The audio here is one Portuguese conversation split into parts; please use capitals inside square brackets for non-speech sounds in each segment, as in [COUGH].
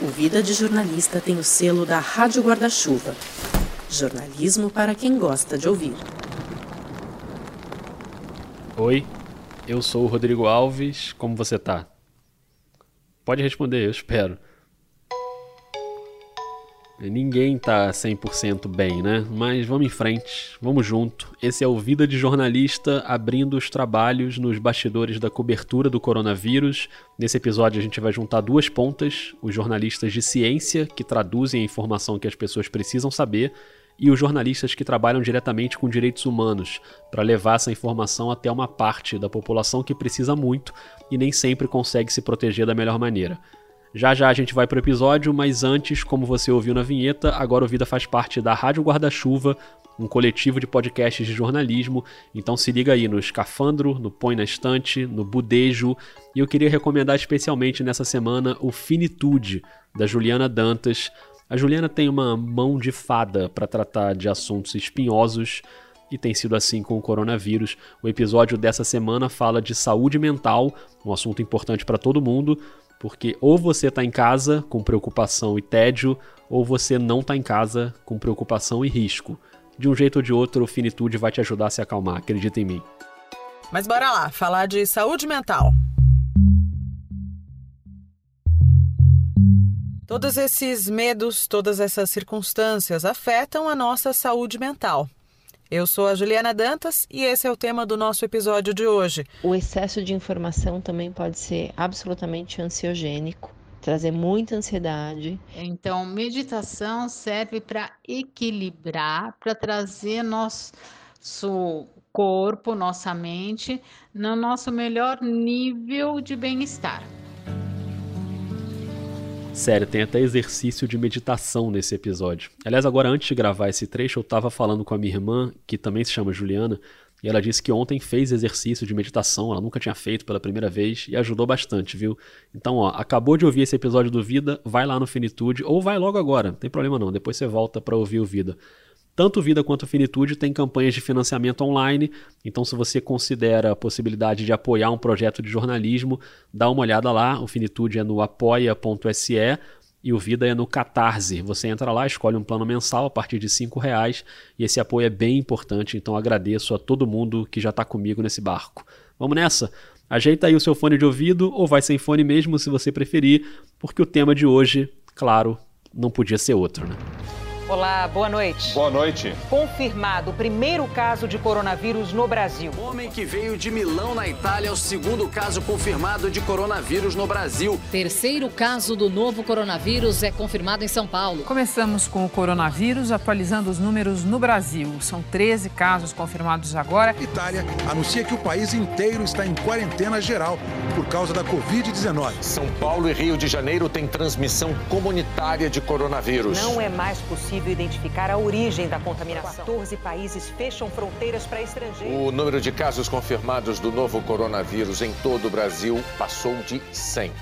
O Vida de Jornalista tem o selo da Rádio Guarda-Chuva. Jornalismo para quem gosta de ouvir. Oi, eu sou o Rodrigo Alves. Como você tá? Pode responder, eu espero. Ninguém tá 100% bem, né? Mas vamos em frente, vamos junto. Esse é o Vida de Jornalista abrindo os trabalhos nos bastidores da cobertura do coronavírus. Nesse episódio a gente vai juntar duas pontas: os jornalistas de ciência, que traduzem a informação que as pessoas precisam saber, e os jornalistas que trabalham diretamente com direitos humanos, para levar essa informação até uma parte da população que precisa muito e nem sempre consegue se proteger da melhor maneira. Já já a gente vai pro episódio, mas antes, como você ouviu na vinheta, agora o Vida faz parte da Rádio Guarda-Chuva, um coletivo de podcasts de jornalismo. Então se liga aí no Escafandro, no Põe na Estante, no Budejo. E eu queria recomendar especialmente nessa semana o Finitude, da Juliana Dantas. A Juliana tem uma mão de fada para tratar de assuntos espinhosos e tem sido assim com o coronavírus. O episódio dessa semana fala de saúde mental, um assunto importante para todo mundo, porque ou você está em casa com preocupação e tédio, ou você não está em casa com preocupação e risco. De um jeito ou de outro, Finitude vai te ajudar a se acalmar, acredita em mim. Mas bora lá, falar de saúde mental. Todos esses medos, todas essas circunstâncias afetam a nossa saúde mental. Eu sou a Juliana Dantas e esse é o tema do nosso episódio de hoje. O excesso de informação também pode ser absolutamente ansiogênico, trazer muita ansiedade. Então, meditação serve para equilibrar, para trazer nosso corpo, nossa mente no nosso melhor nível de bem-estar. Sério, tem até exercício de meditação nesse episódio. Aliás, agora antes de gravar esse trecho, eu tava falando com a minha irmã, que também se chama Juliana, e ela disse que ontem fez exercício de meditação, ela nunca tinha feito pela primeira vez e ajudou bastante, viu? Então, ó, acabou de ouvir esse episódio do Vida, vai lá no Finitude ou vai logo agora, não tem problema não, depois você volta para ouvir o Vida. Tanto Vida quanto Finitude tem campanhas de financiamento online, então se você considera a possibilidade de apoiar um projeto de jornalismo, dá uma olhada lá, o Finitude é no apoia.se e o Vida é no Catarse. Você entra lá, escolhe um plano mensal a partir de R$ reais e esse apoio é bem importante, então agradeço a todo mundo que já está comigo nesse barco. Vamos nessa? Ajeita aí o seu fone de ouvido ou vai sem fone mesmo se você preferir, porque o tema de hoje, claro, não podia ser outro, né? Olá, boa noite. Boa noite. Confirmado o primeiro caso de coronavírus no Brasil. Homem que veio de Milão, na Itália, é o segundo caso confirmado de coronavírus no Brasil. Terceiro caso do novo coronavírus é confirmado em São Paulo. Começamos com o coronavírus, atualizando os números no Brasil. São 13 casos confirmados agora. Itália anuncia que o país inteiro está em quarentena geral por causa da Covid-19. São Paulo e Rio de Janeiro têm transmissão comunitária de coronavírus. Não é mais possível possível identificar a origem da contaminação. 14 países fecham fronteiras para estrangeiros. O número de casos confirmados do novo coronavírus em todo o Brasil passou de 100.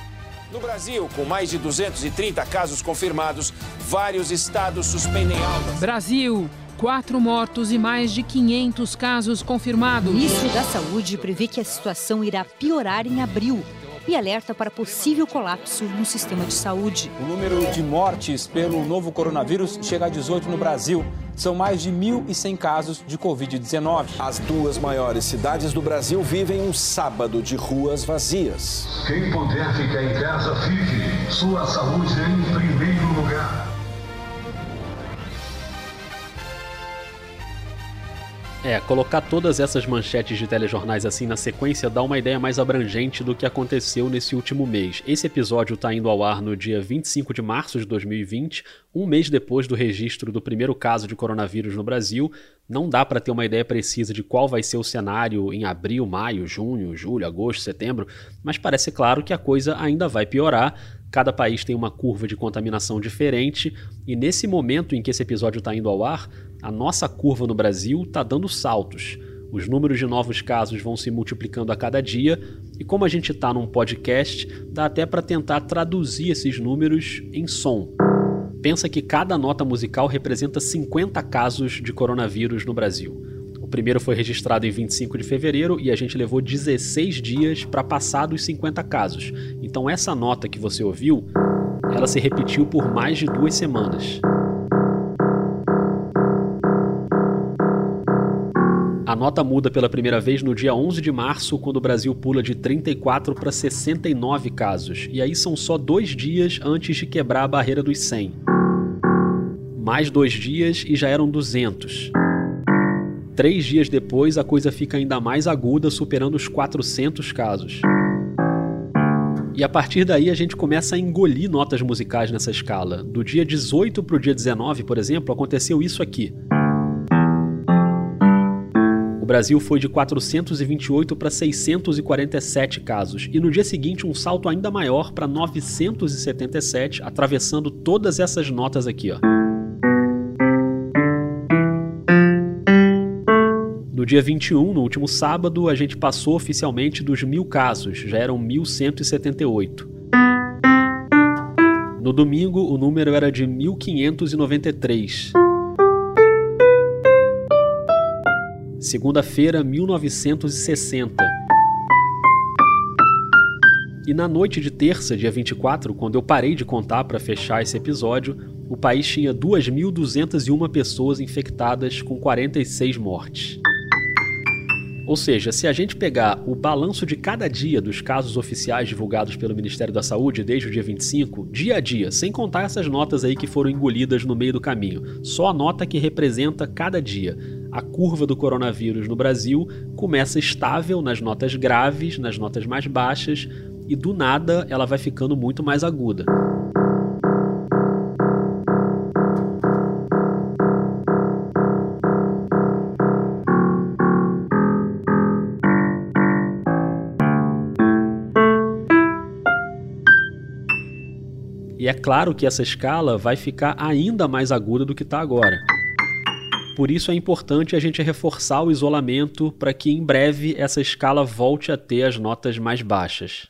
No Brasil, com mais de 230 casos confirmados, vários estados suspendem aulas. Brasil. Quatro mortos e mais de 500 casos confirmados. O ministro da Saúde prevê que a situação irá piorar em abril e alerta para possível colapso no sistema de saúde. O número de mortes pelo novo coronavírus chega a 18 no Brasil. São mais de 1.100 casos de Covid-19. As duas maiores cidades do Brasil vivem um sábado de ruas vazias. Quem puder ficar em casa, fique. Sua saúde em primeiro lugar. É, colocar todas essas manchetes de telejornais assim na sequência dá uma ideia mais abrangente do que aconteceu nesse último mês. Esse episódio está indo ao ar no dia 25 de março de 2020, um mês depois do registro do primeiro caso de coronavírus no Brasil. Não dá para ter uma ideia precisa de qual vai ser o cenário em abril, maio, junho, julho, agosto, setembro, mas parece claro que a coisa ainda vai piorar. Cada país tem uma curva de contaminação diferente, e nesse momento em que esse episódio está indo ao ar, a nossa curva no Brasil está dando saltos. Os números de novos casos vão se multiplicando a cada dia, e como a gente está num podcast, dá até para tentar traduzir esses números em som. Pensa que cada nota musical representa 50 casos de coronavírus no Brasil. O primeiro foi registrado em 25 de fevereiro e a gente levou 16 dias para passar dos 50 casos. Então essa nota que você ouviu ela se repetiu por mais de duas semanas. A nota muda pela primeira vez no dia 11 de março, quando o Brasil pula de 34 para 69 casos. E aí são só dois dias antes de quebrar a barreira dos 100. Mais dois dias e já eram 200. Três dias depois, a coisa fica ainda mais aguda, superando os 400 casos. E a partir daí a gente começa a engolir notas musicais nessa escala. Do dia 18 para o dia 19, por exemplo, aconteceu isso aqui. O Brasil foi de 428 para 647 casos, e no dia seguinte um salto ainda maior para 977, atravessando todas essas notas aqui. Ó. No dia 21, no último sábado, a gente passou oficialmente dos mil casos, já eram 1.178. No domingo, o número era de 1.593. segunda-feira, 1960. E na noite de terça, dia 24, quando eu parei de contar para fechar esse episódio, o país tinha 2.201 pessoas infectadas com 46 mortes. Ou seja, se a gente pegar o balanço de cada dia dos casos oficiais divulgados pelo Ministério da Saúde desde o dia 25, dia a dia, sem contar essas notas aí que foram engolidas no meio do caminho, só a nota que representa cada dia, a curva do coronavírus no Brasil começa estável nas notas graves, nas notas mais baixas, e do nada ela vai ficando muito mais aguda. E é claro que essa escala vai ficar ainda mais aguda do que está agora. Por isso é importante a gente reforçar o isolamento para que em breve essa escala volte a ter as notas mais baixas.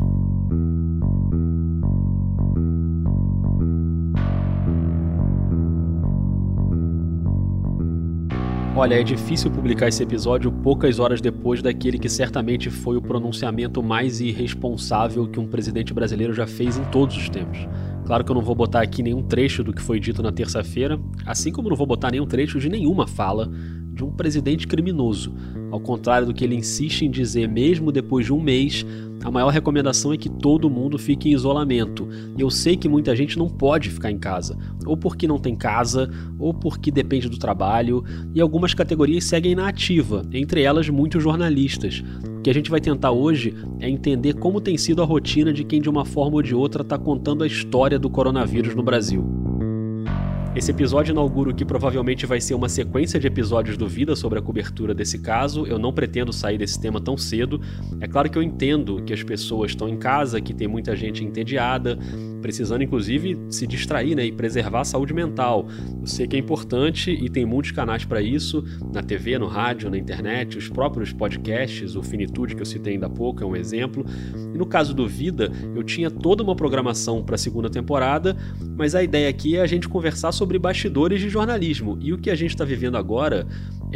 Olha, é difícil publicar esse episódio poucas horas depois daquele que certamente foi o pronunciamento mais irresponsável que um presidente brasileiro já fez em todos os tempos. Claro que eu não vou botar aqui nenhum trecho do que foi dito na terça-feira, assim como não vou botar nenhum trecho de nenhuma fala de um presidente criminoso. Ao contrário do que ele insiste em dizer, mesmo depois de um mês, a maior recomendação é que todo mundo fique em isolamento. Eu sei que muita gente não pode ficar em casa, ou porque não tem casa, ou porque depende do trabalho, e algumas categorias seguem na ativa, entre elas muitos jornalistas. O que a gente vai tentar hoje é entender como tem sido a rotina de quem de uma forma ou de outra está contando a história do coronavírus no Brasil. Esse episódio inaugura o que provavelmente vai ser uma sequência de episódios do Vida sobre a cobertura desse caso. Eu não pretendo sair desse tema tão cedo. É claro que eu entendo que as pessoas estão em casa, que tem muita gente entediada, precisando inclusive se distrair né, e preservar a saúde mental. Eu sei que é importante e tem muitos canais para isso, na TV, no rádio, na internet, os próprios podcasts, o Finitude que eu citei ainda há pouco é um exemplo. E no caso do Vida, eu tinha toda uma programação para a segunda temporada, mas a ideia aqui é a gente conversar sobre bastidores de jornalismo. E o que a gente está vivendo agora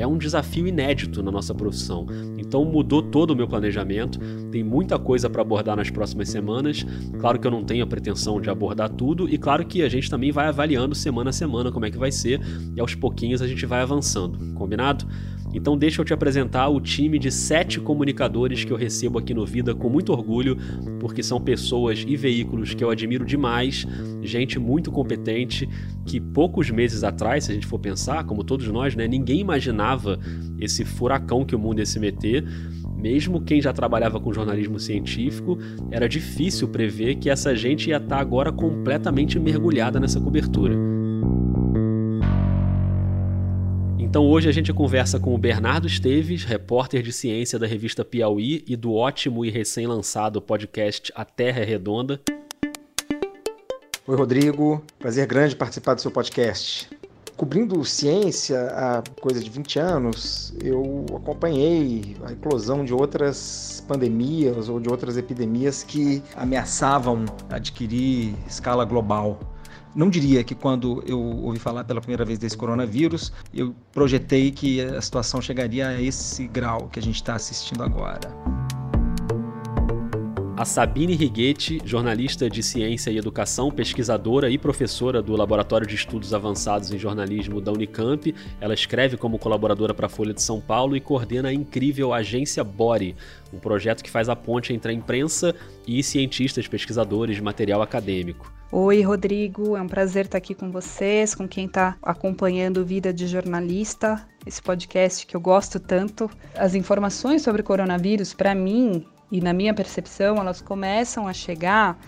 é um desafio inédito na nossa profissão. Então mudou todo o meu planejamento, tem muita coisa para abordar nas próximas semanas. Claro que eu não tenho a pretensão de abordar tudo e claro que a gente também vai avaliando semana a semana como é que vai ser e aos pouquinhos a gente vai avançando. Combinado? Então deixa eu te apresentar o time de sete comunicadores que eu recebo aqui no Vida com muito orgulho, porque são pessoas e veículos que eu admiro demais, gente muito competente, que poucos meses atrás, se a gente for pensar, como todos nós, né, ninguém imaginava esse furacão que o mundo ia se meter. Mesmo quem já trabalhava com jornalismo científico, era difícil prever que essa gente ia estar agora completamente mergulhada nessa cobertura. Então hoje a gente conversa com o Bernardo Esteves, repórter de ciência da revista Piauí e do ótimo e recém-lançado podcast A Terra é Redonda. Oi, Rodrigo. Prazer grande participar do seu podcast. Cobrindo ciência há coisa de 20 anos, eu acompanhei a eclosão de outras pandemias ou de outras epidemias que ameaçavam adquirir escala global. Não diria que quando eu ouvi falar pela primeira vez desse coronavírus, eu projetei que a situação chegaria a esse grau que a gente está assistindo agora. A Sabine Righetti, jornalista de ciência e educação, pesquisadora e professora do Laboratório de Estudos Avançados em Jornalismo da Unicamp, ela escreve como colaboradora para a Folha de São Paulo e coordena a incrível agência Bore, um projeto que faz a ponte entre a imprensa e cientistas pesquisadores de material acadêmico. Oi, Rodrigo, é um prazer estar aqui com vocês, com quem está acompanhando Vida de Jornalista, esse podcast que eu gosto tanto. As informações sobre coronavírus, para mim e na minha percepção, elas começam a chegar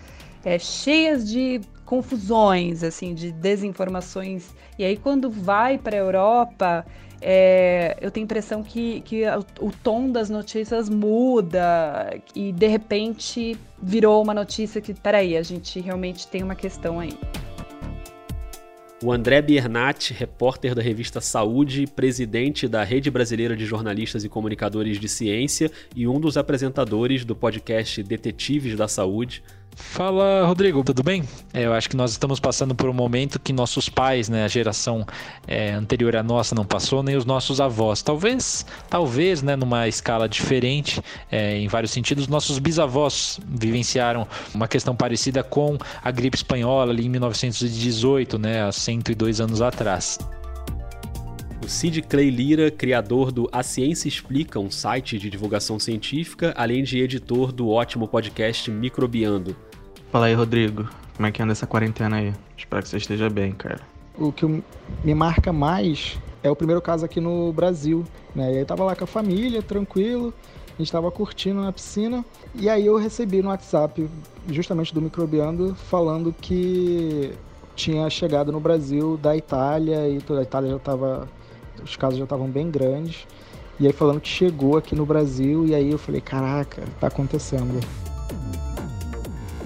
é, cheias de confusões, assim, de desinformações. E aí, quando vai para a Europa, é, eu tenho a impressão que, que o, o tom das notícias muda e de repente virou uma notícia que, peraí, a gente realmente tem uma questão aí. O André Biernat, repórter da revista Saúde, presidente da Rede Brasileira de Jornalistas e Comunicadores de Ciência e um dos apresentadores do podcast Detetives da Saúde, Fala, Rodrigo, tudo bem? É, eu acho que nós estamos passando por um momento que nossos pais, né, a geração é, anterior à nossa não passou, nem os nossos avós. Talvez, talvez, né, numa escala diferente, é, em vários sentidos, nossos bisavós vivenciaram uma questão parecida com a gripe espanhola ali em 1918, né, há 102 anos atrás. O Sid Clay Lira, criador do A Ciência Explica, um site de divulgação científica, além de editor do ótimo podcast Microbiando. Fala aí, Rodrigo. Como é que anda essa quarentena aí? Espero que você esteja bem, cara. O que me marca mais é o primeiro caso aqui no Brasil, né? E aí tava lá com a família, tranquilo, a gente tava curtindo na piscina, e aí eu recebi no WhatsApp, justamente do Microbiando, falando que tinha chegado no Brasil da Itália e toda a Itália já estava os casos já estavam bem grandes. E aí falando que chegou aqui no Brasil, e aí eu falei, caraca, tá acontecendo.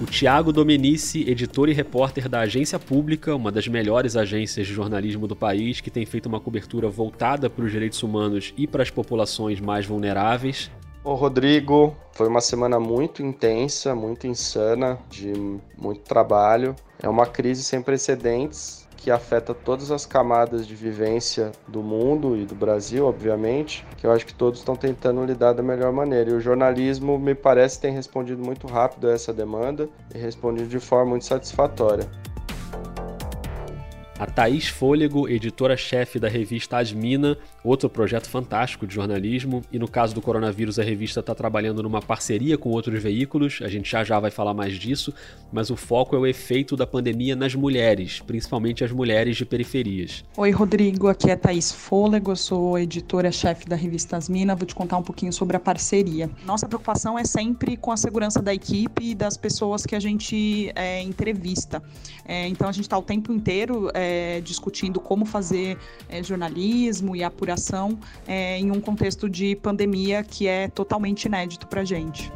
O Tiago Domenici, editor e repórter da Agência Pública, uma das melhores agências de jornalismo do país, que tem feito uma cobertura voltada para os direitos humanos e para as populações mais vulneráveis. Ô Rodrigo, foi uma semana muito intensa, muito insana, de muito trabalho. É uma crise sem precedentes que afeta todas as camadas de vivência do mundo e do Brasil, obviamente, que eu acho que todos estão tentando lidar da melhor maneira. E o jornalismo, me parece, tem respondido muito rápido a essa demanda e respondido de forma muito satisfatória. A Thaís Fôlego, editora-chefe da revista Asmina, outro projeto fantástico de jornalismo, e no caso do coronavírus a revista está trabalhando numa parceria com outros veículos, a gente já já vai falar mais disso, mas o foco é o efeito da pandemia nas mulheres, principalmente as mulheres de periferias. Oi Rodrigo, aqui é Thaís Fôlego, eu sou editora-chefe da revista Asmina, vou te contar um pouquinho sobre a parceria. Nossa preocupação é sempre com a segurança da equipe e das pessoas que a gente é, entrevista. É, então a gente está o tempo inteiro é, discutindo como fazer é, jornalismo e apuração é, em um contexto de pandemia que é totalmente inédito para a gente.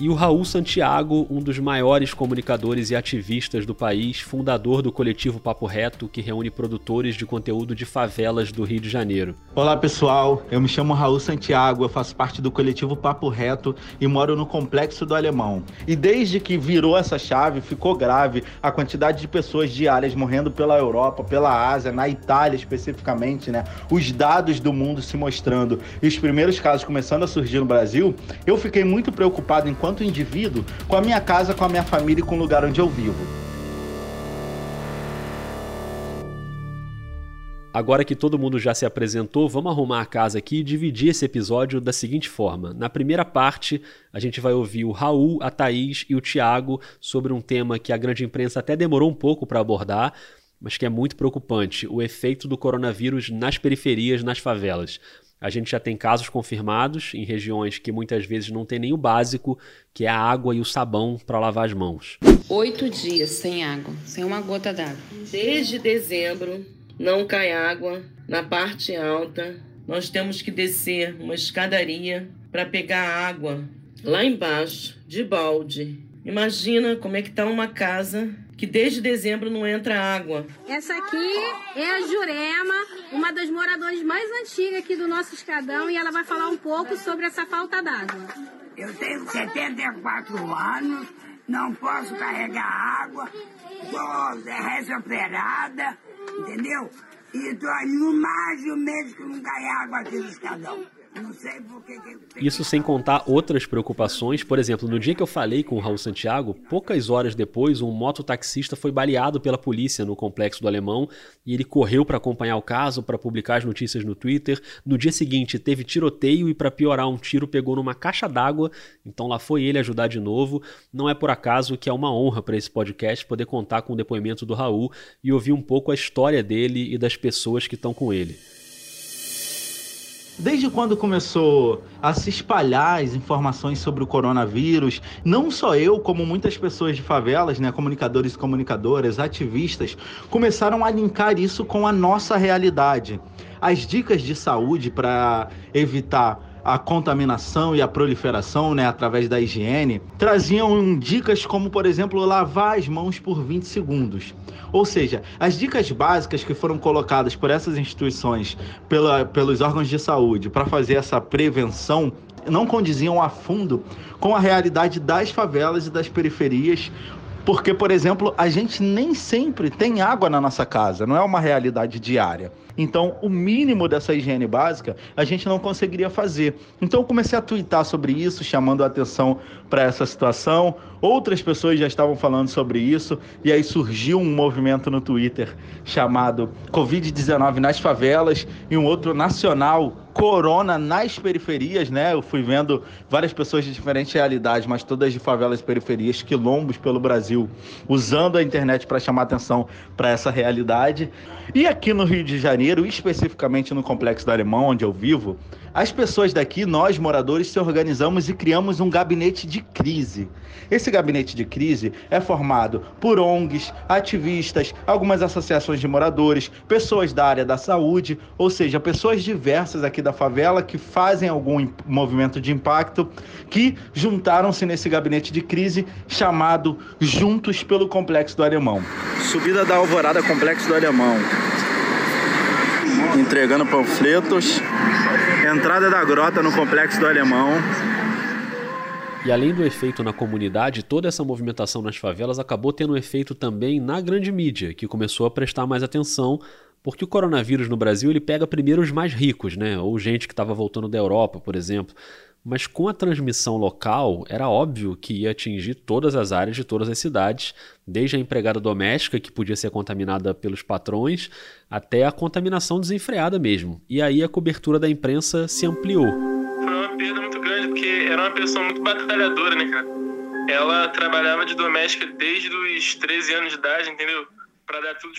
E o Raul Santiago, um dos maiores comunicadores e ativistas do país, fundador do coletivo Papo Reto, que reúne produtores de conteúdo de favelas do Rio de Janeiro. Olá pessoal, eu me chamo Raul Santiago, eu faço parte do coletivo Papo Reto e moro no Complexo do Alemão. E desde que virou essa chave, ficou grave a quantidade de pessoas diárias morrendo pela Europa, pela Ásia, na Itália especificamente, né? Os dados do mundo se mostrando e os primeiros casos começando a surgir no Brasil, eu fiquei muito preocupado em enquanto indivíduo, com a minha casa, com a minha família e com o lugar onde eu vivo. Agora que todo mundo já se apresentou, vamos arrumar a casa aqui e dividir esse episódio da seguinte forma. Na primeira parte, a gente vai ouvir o Raul, a Thaís e o Tiago sobre um tema que a grande imprensa até demorou um pouco para abordar, mas que é muito preocupante: o efeito do coronavírus nas periferias, nas favelas. A gente já tem casos confirmados em regiões que muitas vezes não tem nem o básico, que é a água e o sabão para lavar as mãos. Oito dias sem água, sem uma gota d'água. Desde dezembro não cai água na parte alta. Nós temos que descer uma escadaria para pegar água lá embaixo, de balde. Imagina como é que está uma casa que desde dezembro não entra água. Essa aqui é a Jurema, uma das moradoras mais antigas aqui do nosso escadão, e ela vai falar um pouco sobre essa falta d'água. Eu tenho 74 anos, não posso carregar água, sou recém-operada, entendeu? E tô há mais de um mês que não cai água aqui no escadão. Isso sem contar outras preocupações. Por exemplo, no dia que eu falei com o Raul Santiago, poucas horas depois, um mototaxista foi baleado pela polícia no complexo do Alemão e ele correu para acompanhar o caso, para publicar as notícias no Twitter. No dia seguinte, teve tiroteio e, para piorar, um tiro pegou numa caixa d'água. Então lá foi ele ajudar de novo. Não é por acaso que é uma honra para esse podcast poder contar com o depoimento do Raul e ouvir um pouco a história dele e das pessoas que estão com ele. Desde quando começou a se espalhar as informações sobre o coronavírus, não só eu, como muitas pessoas de favelas, né, comunicadores e comunicadoras, ativistas, começaram a linkar isso com a nossa realidade. As dicas de saúde para evitar a contaminação e a proliferação, né, através da higiene, traziam dicas como, por exemplo, lavar as mãos por 20 segundos. Ou seja, as dicas básicas que foram colocadas por essas instituições, pela, pelos órgãos de saúde, para fazer essa prevenção, não condiziam a fundo com a realidade das favelas e das periferias, porque, por exemplo, a gente nem sempre tem água na nossa casa, não é uma realidade diária. Então, o mínimo dessa higiene básica a gente não conseguiria fazer. Então, eu comecei a twittar sobre isso, chamando a atenção para essa situação. Outras pessoas já estavam falando sobre isso, e aí surgiu um movimento no Twitter chamado Covid-19 nas favelas e um outro nacional corona nas periferias, né? Eu fui vendo várias pessoas de diferentes realidades, mas todas de favelas periferias, quilombos pelo Brasil, usando a internet para chamar atenção para essa realidade. E aqui no Rio de Janeiro, especificamente no Complexo do Alemão, onde eu vivo, as pessoas daqui, nós moradores, se organizamos e criamos um gabinete de crise. Esse gabinete de crise é formado por ONGs, ativistas, algumas associações de moradores, pessoas da área da saúde, ou seja, pessoas diversas aqui da favela que fazem algum movimento de impacto, que juntaram-se nesse gabinete de crise chamado Juntos pelo Complexo do Alemão. Subida da Alvorada Complexo do Alemão. Entregando panfletos. Entrada da grota no Complexo do Alemão. E além do efeito na comunidade, toda essa movimentação nas favelas acabou tendo um efeito também na grande mídia, que começou a prestar mais atenção, porque o coronavírus no Brasil ele pega primeiro os mais ricos, né? Ou gente que estava voltando da Europa, por exemplo. Mas com a transmissão local, era óbvio que ia atingir todas as áreas de todas as cidades, desde a empregada doméstica, que podia ser contaminada pelos patrões, até a contaminação desenfreada mesmo. E aí a cobertura da imprensa se ampliou. Foi uma perda muito grande, porque era uma pessoa muito batalhadora, né, cara? Ela trabalhava de doméstica desde os 13 anos de idade, entendeu?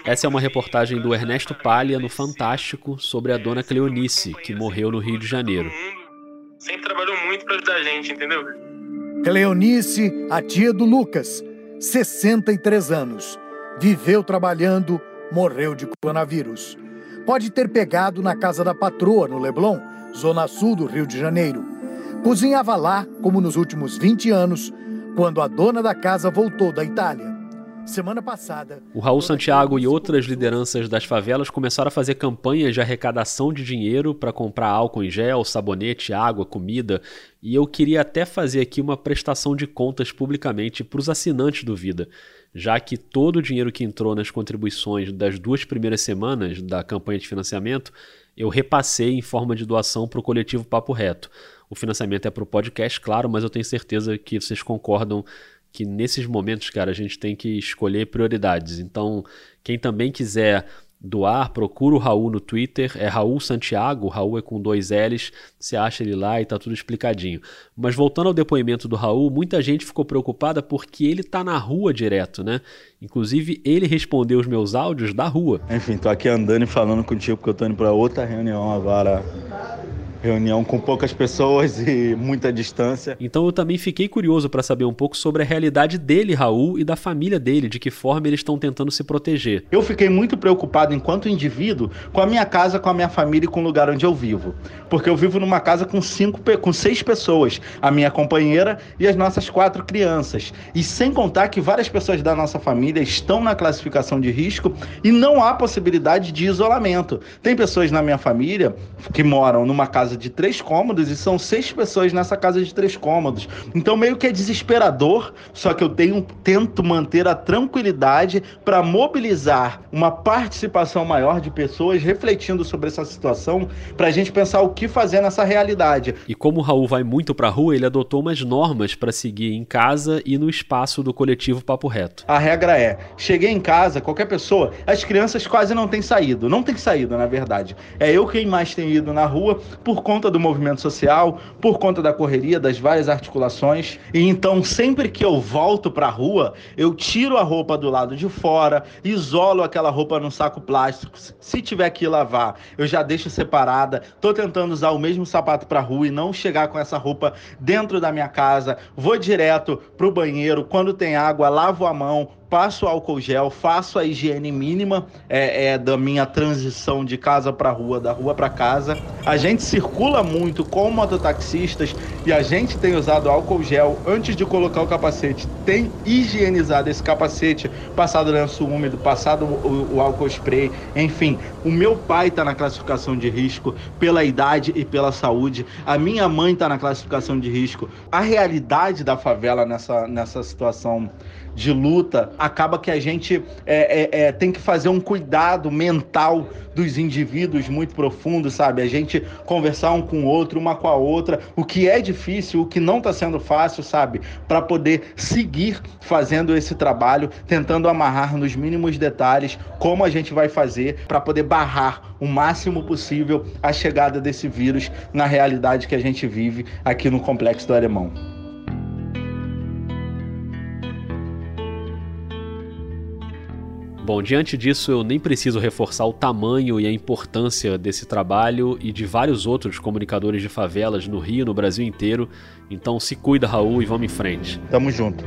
Essa é uma reportagem do Ernesto Palha no Fantástico sobre a dona Cleonice, que morreu no Rio de Janeiro. Sempre trabalhou muito para ajudar a gente, entendeu? Cleonice, a tia do Lucas, 63 anos. Viveu trabalhando, morreu de coronavírus. Pode ter pegado na casa da patroa, no Leblon, zona sul do Rio de Janeiro. Cozinhava lá, como nos últimos 20 anos, quando a dona da casa voltou da Itália. Semana passada. O Raul Santiago e outras lideranças das favelas começaram a fazer campanhas de arrecadação de dinheiro para comprar álcool em gel, sabonete, água, comida. E eu queria até fazer aqui uma prestação de contas publicamente para os assinantes do Vida, já que todo o dinheiro que entrou nas contribuições das duas primeiras semanas da campanha de financiamento eu repassei em forma de doação para o coletivo Papo Reto. O financiamento é para o podcast, claro, mas eu tenho certeza que vocês concordam que nesses momentos, cara, a gente tem que escolher prioridades. Então, quem também quiser doar, procura o Raul no Twitter, é Raul Santiago, Raul é com dois L's, você acha ele lá e tá tudo explicadinho. Mas voltando ao depoimento do Raul, muita gente ficou preocupada porque ele tá na rua direto, né? Inclusive, ele respondeu os meus áudios da rua. Enfim, tô aqui andando e falando contigo porque eu tô indo para outra reunião agora reunião com poucas pessoas e muita distância. Então eu também fiquei curioso para saber um pouco sobre a realidade dele, Raul, e da família dele, de que forma eles estão tentando se proteger. Eu fiquei muito preocupado enquanto indivíduo com a minha casa, com a minha família e com o lugar onde eu vivo. Porque eu vivo numa casa com cinco, com seis pessoas, a minha companheira e as nossas quatro crianças. E sem contar que várias pessoas da nossa família estão na classificação de risco e não há possibilidade de isolamento. Tem pessoas na minha família que moram numa casa casa de três cômodos e são seis pessoas nessa casa de três cômodos. Então meio que é desesperador, só que eu tenho tento manter a tranquilidade para mobilizar uma participação maior de pessoas refletindo sobre essa situação, para a gente pensar o que fazer nessa realidade. E como o Raul vai muito para a rua, ele adotou umas normas para seguir em casa e no espaço do coletivo Papo Reto. A regra é: cheguei em casa, qualquer pessoa, as crianças quase não têm saído, não tem saído, na verdade. É eu quem mais tem ido na rua por conta do movimento social, por conta da correria, das várias articulações. E então, sempre que eu volto para a rua, eu tiro a roupa do lado de fora, isolo aquela roupa num saco plástico. Se tiver que lavar, eu já deixo separada. Tô tentando usar o mesmo sapato para rua e não chegar com essa roupa dentro da minha casa. Vou direto pro banheiro, quando tem água, lavo a mão, passo álcool gel, faço a higiene mínima é, é da minha transição de casa para rua, da rua para casa. A gente circula muito com mototaxistas e a gente tem usado álcool gel antes de colocar o capacete. Tem higienizado esse capacete, passado lenço úmido, passado o, o álcool spray, enfim. O meu pai está na classificação de risco pela idade e pela saúde. A minha mãe está na classificação de risco. A realidade da favela nessa, nessa situação de luta, acaba que a gente é, é, é, tem que fazer um cuidado mental dos indivíduos muito profundo, sabe? A gente conversar um com o outro, uma com a outra, o que é difícil, o que não está sendo fácil, sabe? Para poder seguir fazendo esse trabalho, tentando amarrar nos mínimos detalhes como a gente vai fazer para poder barrar o máximo possível a chegada desse vírus na realidade que a gente vive aqui no Complexo do Alemão. Bom, diante disso, eu nem preciso reforçar o tamanho e a importância desse trabalho e de vários outros comunicadores de favelas no Rio, no Brasil inteiro. Então se cuida, Raul, e vamos em frente. Tamo junto.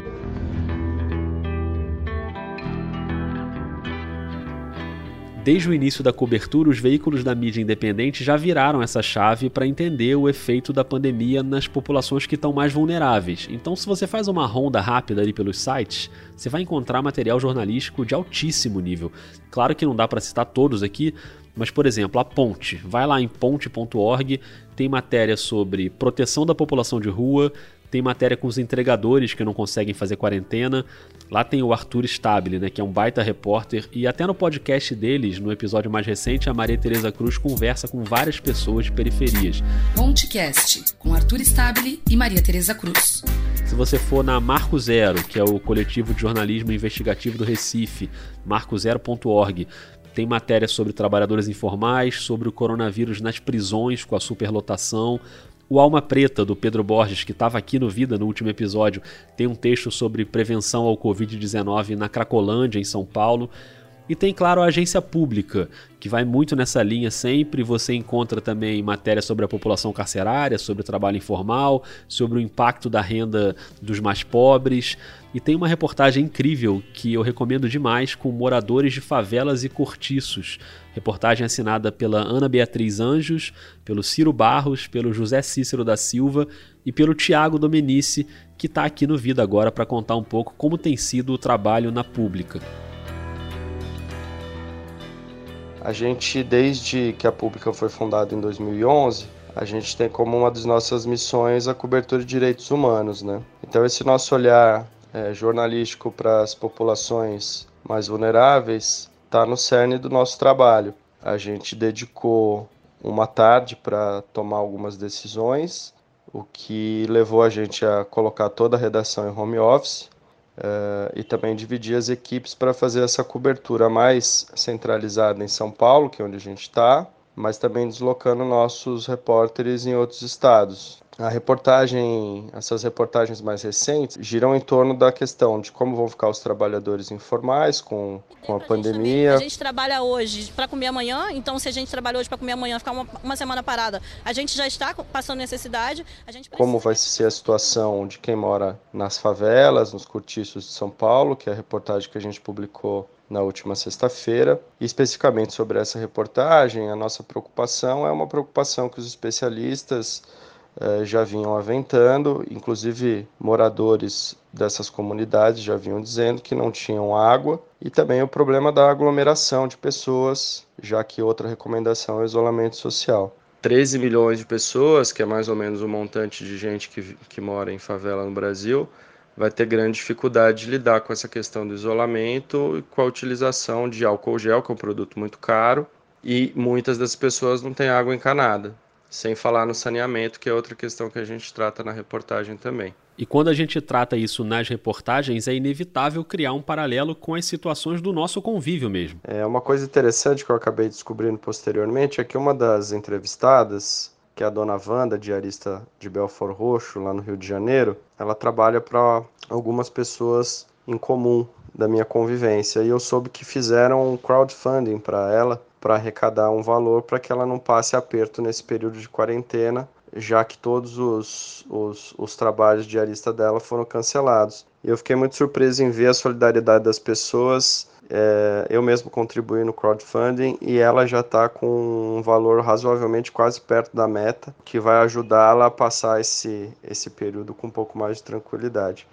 Desde o início da cobertura, os veículos da mídia independente já viraram essa chave para entender o efeito da pandemia nas populações que estão mais vulneráveis. Então, se você faz uma ronda rápida ali pelos sites, você vai encontrar material jornalístico de altíssimo nível. Claro que não dá para citar todos aqui, mas, por exemplo, a Ponte. Vai lá em ponte.org, tem matéria sobre proteção da população de rua, tem matéria com os entregadores que não conseguem fazer quarentena. Lá tem o Arthur Stabile, né, que é um baita repórter, e até no podcast deles, no episódio mais recente, a Maria Tereza Cruz conversa com várias pessoas de periferias. Pontecast, com Arthur Stabile e Maria Tereza Cruz. Se você for na Marco Zero, que é o coletivo de jornalismo investigativo do Recife, marcozero.org, tem matéria sobre trabalhadores informais, sobre o coronavírus nas prisões com a superlotação, o Alma Preta, do Pedro Borges, que estava aqui no Vida no último episódio, tem um texto sobre prevenção ao Covid-19 na Cracolândia, em São Paulo. E tem, claro, a agência pública, que vai muito nessa linha sempre. Você encontra também matéria sobre a população carcerária, sobre o trabalho informal, sobre o impacto da renda dos mais pobres. E tem uma reportagem incrível que eu recomendo demais com moradores de favelas e cortiços. Reportagem assinada pela Ana Beatriz Anjos, pelo Ciro Barros, pelo José Cícero da Silva e pelo Tiago Domenici, que está aqui no Vida agora para contar um pouco como tem sido o trabalho na pública. A gente, desde que a Pública foi fundada em 2011, a gente tem como uma das nossas missões a cobertura de direitos humanos, né? Então esse nosso olhar é, jornalístico para as populações mais vulneráveis está no cerne do nosso trabalho. A gente dedicou uma tarde para tomar algumas decisões, o que levou a gente a colocar toda a redação em home office Uh, e também dividir as equipes para fazer essa cobertura mais centralizada em São Paulo, que é onde a gente está, mas também deslocando nossos repórteres em outros estados. A reportagem, essas reportagens mais recentes giram em torno da questão de como vão ficar os trabalhadores informais com, com a pandemia. a gente trabalha hoje para comer amanhã, então se a gente trabalha hoje para comer amanhã, ficar uma, uma, semana parada, a gente já está passando necessidade. Como vai ser a situação de quem mora nas favelas, nos cortiços de São Paulo, que é a reportagem que a gente publicou na última sexta-feira. Especificamente sobre essa reportagem, a nossa preocupação é uma preocupação que os especialistas eh, já vinham aventando, inclusive moradores dessas comunidades já vinham dizendo que não tinham água e também o problema da aglomeração de pessoas, já que outra recomendação é o isolamento social. 13 milhões de pessoas, que é mais ou menos o montante de gente que, que mora em favela no Brasil, vai ter grande dificuldade de lidar com essa questão do isolamento e com a utilização de álcool gel, que é um produto muito caro, e muitas das pessoas não têm água encanada, sem falar no saneamento, que é outra questão que a gente trata na reportagem também. E quando a gente trata isso nas reportagens, é inevitável criar um paralelo com as situações do nosso convívio mesmo. É uma coisa interessante que eu acabei descobrindo posteriormente é que uma das entrevistadas, que é a dona Wanda, diarista de Belfort Roxo, lá no Rio de Janeiro, ela trabalha para algumas pessoas em comum da minha convivência. E eu soube que fizeram um crowdfunding para ela, para arrecadar um valor para que ela não passe aperto nesse período de quarentena já que todos os, os, os trabalhos de diarista dela foram cancelados. E eu fiquei muito surpreso em ver a solidariedade das pessoas. É, eu mesmo contribuí no crowdfunding e ela já está com um valor razoavelmente quase perto da meta, que vai ajudá-la a passar esse, esse período com um pouco mais de tranquilidade.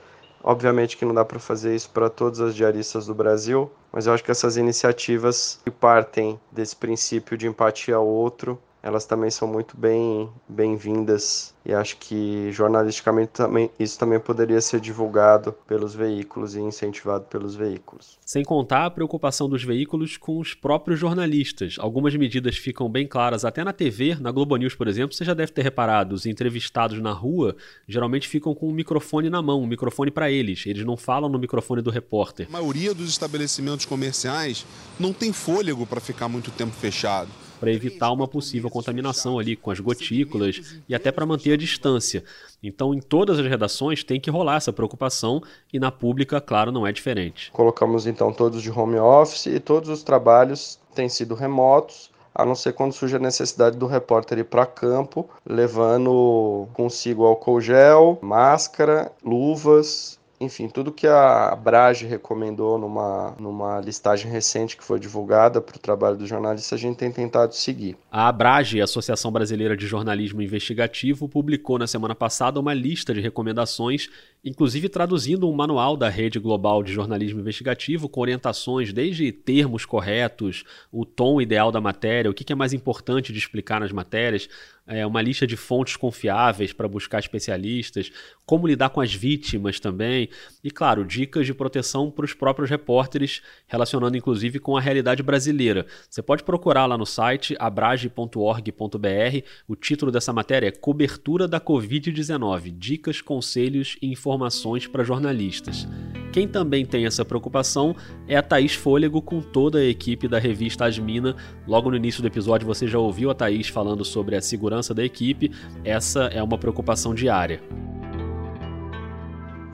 Obviamente que não dá para fazer isso para todas as diaristas do Brasil, mas eu acho que essas iniciativas que partem desse princípio de empatia ao outro elas também são muito bem bem-vindas e acho que jornalisticamente também isso também poderia ser divulgado pelos veículos e incentivado pelos veículos. Sem contar a preocupação dos veículos com os próprios jornalistas. Algumas medidas ficam bem claras até na TV, na Globo News, por exemplo, você já deve ter reparado, os entrevistados na rua geralmente ficam com um microfone na mão, um microfone para eles. Eles não falam no microfone do repórter. A maioria dos estabelecimentos comerciais não tem fôlego para ficar muito tempo fechado para evitar uma possível contaminação ali com as gotículas e até para manter a distância. Então, em todas as redações tem que rolar essa preocupação e na pública, claro, não é diferente. Colocamos então todos de home office e todos os trabalhos têm sido remotos a não ser quando surge a necessidade do repórter ir para campo, levando consigo álcool gel, máscara, luvas enfim, tudo que a Brage recomendou numa, numa listagem recente que foi divulgada para o trabalho do jornalista, a gente tem tentado seguir. A Abrage, Associação Brasileira de Jornalismo Investigativo, publicou na semana passada uma lista de recomendações, inclusive traduzindo um manual da Rede Global de Jornalismo Investigativo com orientações desde termos corretos, o tom ideal da matéria, o que é mais importante de explicar nas matérias, é, uma lista de fontes confiáveis para buscar especialistas, como lidar com as vítimas também, e claro, dicas de proteção para os próprios repórteres, relacionando inclusive com a realidade brasileira. Você pode procurar lá no site abrage.org.br. O título dessa matéria é Cobertura da Covid-19: Dicas, conselhos e informações para jornalistas. Quem também tem essa preocupação é a Thaís Fôlego com toda a equipe da revista Asmina. Logo no início do episódio você já ouviu a Thaís falando sobre a segurança da equipe. Essa é uma preocupação diária.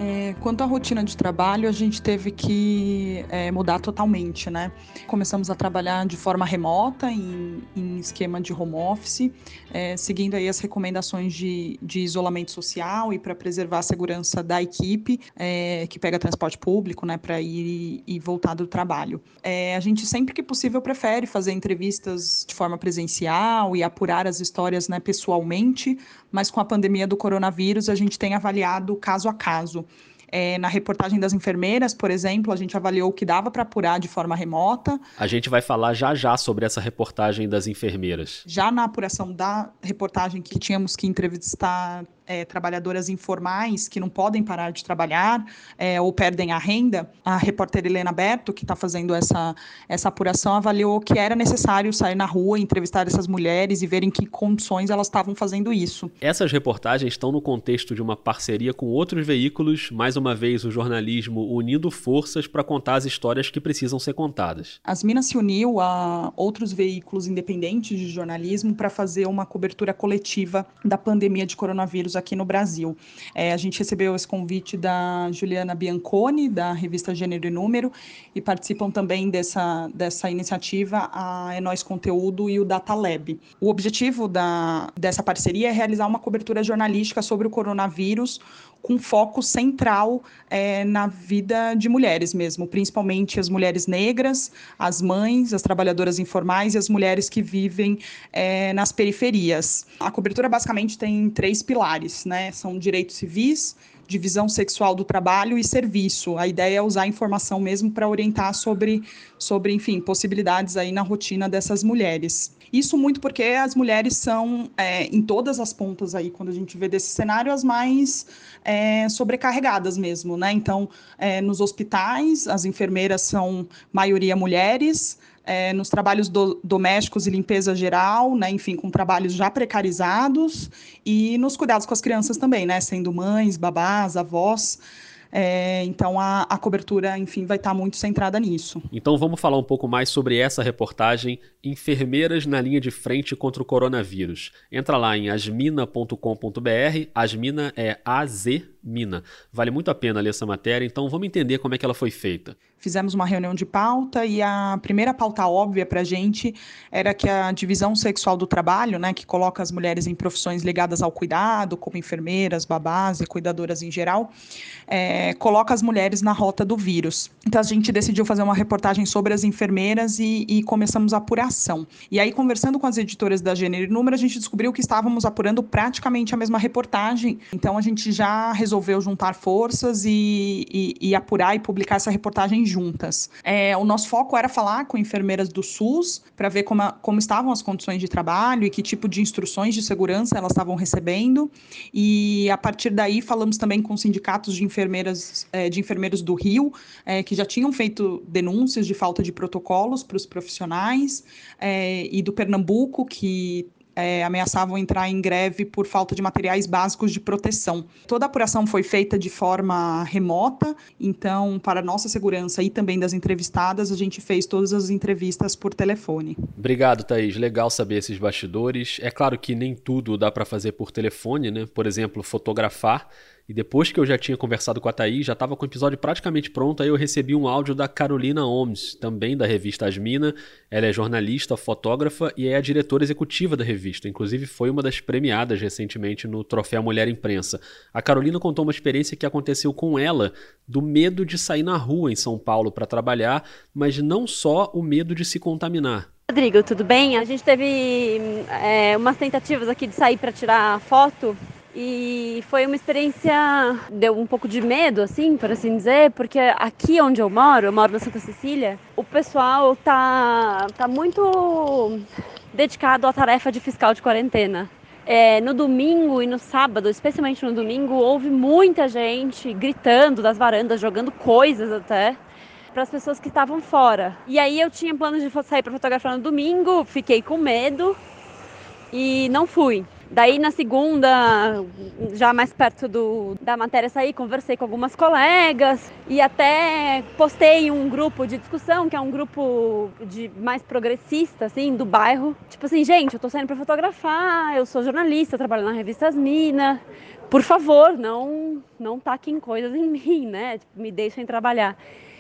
É, quanto à rotina de trabalho, a gente teve que é, mudar totalmente, né? Começamos a trabalhar de forma remota, em, em esquema de home office, é, seguindo aí as recomendações de, de isolamento social e para preservar a segurança da equipe é, que pega transporte público, né, para ir e voltar do trabalho. É, a gente sempre que possível prefere fazer entrevistas de forma presencial e apurar as histórias, né, pessoalmente, mas com a pandemia do coronavírus a gente tem avaliado caso a caso. É, na reportagem das enfermeiras, por exemplo, a gente avaliou o que dava para apurar de forma remota. A gente vai falar já já sobre essa reportagem das enfermeiras. Já na apuração da reportagem que tínhamos que entrevistar é, trabalhadoras informais que não podem parar de trabalhar é, ou perdem a renda, a repórter Helena Berto, que está fazendo essa, essa apuração, avaliou que era necessário sair na rua, entrevistar essas mulheres e ver em que condições elas estavam fazendo isso. Essas reportagens estão no contexto de uma parceria com outros veículos, mais uma vez o jornalismo unindo forças para contar as histórias que precisam ser contadas. As Minas se uniu a outros veículos independentes de jornalismo para fazer uma cobertura coletiva da pandemia de coronavírus aqui no Brasil. É, a gente recebeu esse convite da Juliana Bianconi, da revista Gênero e Número, e participam também dessa, dessa iniciativa a Enóis Conteúdo e o Data Lab. O objetivo da, dessa parceria é realizar uma cobertura jornalística sobre o coronavírus, com foco central é, na vida de mulheres mesmo, principalmente as mulheres negras, as mães, as trabalhadoras informais e as mulheres que vivem é, nas periferias. A cobertura basicamente tem três pilares, né? São direitos civis, divisão sexual do trabalho e serviço. A ideia é usar a informação mesmo para orientar sobre, sobre, enfim, possibilidades aí na rotina dessas mulheres. Isso muito porque as mulheres são, é, em todas as pontas aí, quando a gente vê desse cenário, as mais é, sobrecarregadas mesmo, né? Então, é, nos hospitais, as enfermeiras são maioria mulheres, é, nos trabalhos do, domésticos e limpeza geral, né, enfim, com trabalhos já precarizados, e nos cuidados com as crianças também, né, sendo mães, babás, avós. É, então a, a, cobertura, enfim, vai estar muito centrada nisso. Então vamos falar um pouco mais sobre essa reportagem Enfermeiras na linha de frente contra o coronavírus. Entra lá em asmina.com.br. Asmina é AZ Mina. Vale muito a pena ler essa matéria, então vamos entender como é que ela foi feita. Fizemos uma reunião de pauta e a primeira pauta óbvia para a gente era que a divisão sexual do trabalho, né, que coloca as mulheres em profissões ligadas ao cuidado, como enfermeiras, babás e cuidadoras em geral, é, coloca as mulheres na rota do vírus. Então a gente decidiu fazer uma reportagem sobre as enfermeiras e, e começamos a apuração. E aí, conversando com as editoras da Gênero e Número, a gente descobriu que estávamos apurando praticamente a mesma reportagem. Então a gente já resolveu resolveu juntar forças e, e, e apurar e publicar essa reportagem juntas. É, o nosso foco era falar com enfermeiras do SUS para ver como, a, como estavam as condições de trabalho e que tipo de instruções de segurança elas estavam recebendo. E a partir daí falamos também com sindicatos de enfermeiras é, de enfermeiros do Rio é, que já tinham feito denúncias de falta de protocolos para os profissionais é, e do Pernambuco que é, ameaçavam entrar em greve por falta de materiais básicos de proteção. Toda a apuração foi feita de forma remota, então, para nossa segurança e também das entrevistadas, a gente fez todas as entrevistas por telefone. Obrigado, Thaís. Legal saber esses bastidores. É claro que nem tudo dá para fazer por telefone, né? Por exemplo, fotografar. E depois que eu já tinha conversado com a Thaís, já estava com o episódio praticamente pronto, aí eu recebi um áudio da Carolina Holmes, também da revista Asmina. Ela é jornalista, fotógrafa e é a diretora executiva da revista. Inclusive foi uma das premiadas recentemente no Troféu Mulher Imprensa. A Carolina contou uma experiência que aconteceu com ela, do medo de sair na rua em São Paulo para trabalhar, mas não só o medo de se contaminar. Rodrigo, tudo bem? A gente teve é, umas tentativas aqui de sair para tirar foto e foi uma experiência, deu um pouco de medo, assim, por assim dizer, porque aqui onde eu moro, eu moro na Santa Cecília, o pessoal tá, tá muito dedicado à tarefa de fiscal de quarentena. É, no domingo e no sábado, especialmente no domingo, houve muita gente gritando das varandas, jogando coisas até para as pessoas que estavam fora. E aí eu tinha planos de sair para fotografar no domingo, fiquei com medo e não fui. Daí na segunda, já mais perto do, da matéria sair, conversei com algumas colegas e até postei um grupo de discussão, que é um grupo de mais progressista, assim, do bairro. Tipo assim, gente, eu tô saindo para fotografar, eu sou jornalista, trabalho na revista As Minas. Por favor, não, não taquem coisas em [LAUGHS] mim, né? Tipo, me deixem trabalhar.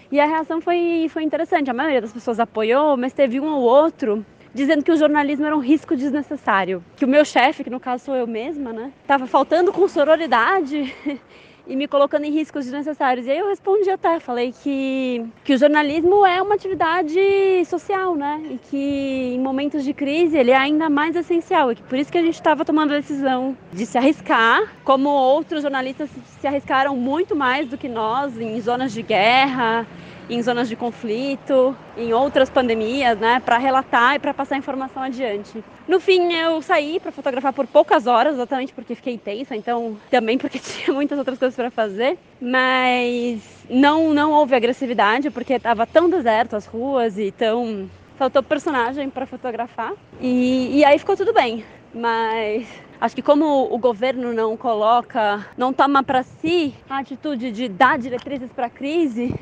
E a reação foi, foi interessante. A maioria das pessoas apoiou, mas teve um ou outro dizendo que o jornalismo era um risco desnecessário. Que o meu chefe, que no caso sou eu mesma, né, estava faltando com sororidade [LAUGHS] e me colocando em riscos desnecessários. E aí eu respondi até, falei que, que o jornalismo é uma atividade social, né? E que em momentos de crise ele é ainda mais essencial. E que por isso que a gente estava tomando a decisão de se arriscar, como outros jornalistas se arriscaram muito mais do que nós em zonas de guerra, em zonas de conflito, em outras pandemias, né, para relatar e para passar informação adiante. No fim, eu saí para fotografar por poucas horas, exatamente porque fiquei tensa, então também porque [LAUGHS] tinha muitas outras coisas para fazer, mas não não houve agressividade porque estava tão deserto as ruas e tão faltou personagem para fotografar e, e aí ficou tudo bem, mas Acho que como o governo não coloca, não toma para si a atitude de dar diretrizes para a crise,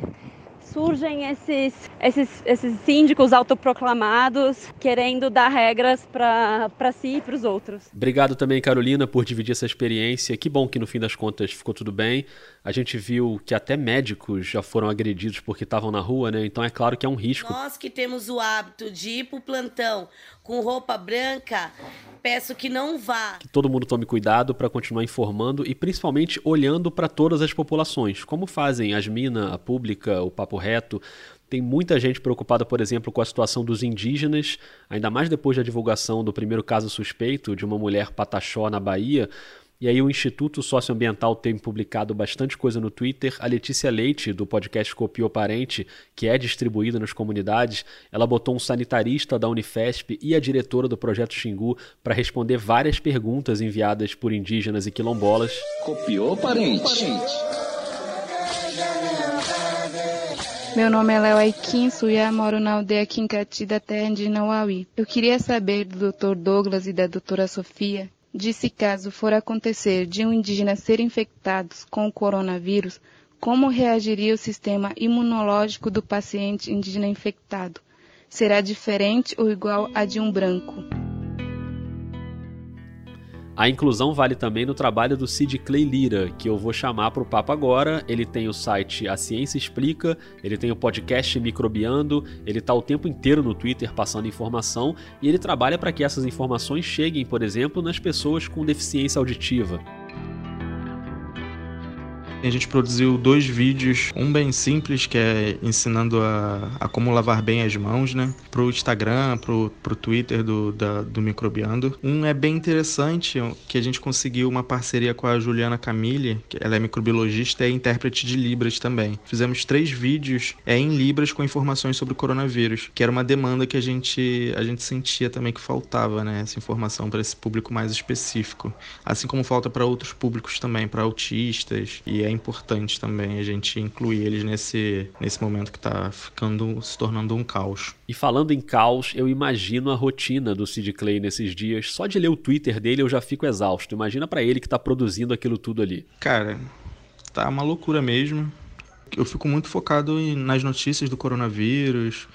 surgem esses, esses, esses síndicos autoproclamados querendo dar regras para si e para os outros. Obrigado também, Carolina, por dividir essa experiência. Que bom que no fim das contas ficou tudo bem. A gente viu que até médicos já foram agredidos porque estavam na rua, né? Então é claro que é um risco. Nós que temos o hábito de ir para o plantão com roupa branca, peço que não vá. Que todo mundo tome cuidado para continuar informando e principalmente olhando para todas as populações, como fazem as Minas, a Pública, o Papo Reto. Tem muita gente preocupada, por exemplo, com a situação dos indígenas, ainda mais depois da divulgação do primeiro caso suspeito de uma mulher pataxó na Bahia. E aí o Instituto Socioambiental tem publicado bastante coisa no Twitter. A Letícia Leite, do podcast Copiou Parente, que é distribuída nas comunidades, ela botou um sanitarista da Unifesp e a diretora do Projeto Xingu para responder várias perguntas enviadas por indígenas e quilombolas. Copiou Parente. Meu nome é Léo Aikin Suya, moro na aldeia Quincati da terra de Nauauí. Eu queria saber do Dr. Douglas e da doutora Sofia de se caso for acontecer de um indígena ser infectado com o coronavírus, como reagiria o sistema imunológico do paciente indígena infectado? Será diferente ou igual a de um branco? A inclusão vale também no trabalho do Sid Clay Lira, que eu vou chamar para o papo agora. Ele tem o site A Ciência Explica, ele tem o podcast Microbiando, ele está o tempo inteiro no Twitter passando informação e ele trabalha para que essas informações cheguem, por exemplo, nas pessoas com deficiência auditiva. A gente produziu dois vídeos, um bem simples, que é ensinando a, a como lavar bem as mãos, né? Pro Instagram, pro, pro Twitter do, da, do Microbiando. Um é bem interessante, que a gente conseguiu uma parceria com a Juliana Camille, que ela é microbiologista e intérprete de Libras também. Fizemos três vídeos é, em Libras com informações sobre o coronavírus, que era uma demanda que a gente, a gente sentia também que faltava, né? Essa informação para esse público mais específico. Assim como falta para outros públicos também, para autistas e é importante também a gente incluir eles nesse, nesse momento que está ficando se tornando um caos. E falando em caos, eu imagino a rotina do Sid Clay nesses dias. Só de ler o Twitter dele eu já fico exausto. Imagina para ele que está produzindo aquilo tudo ali. Cara, tá uma loucura mesmo. Eu fico muito focado em, nas notícias do coronavírus,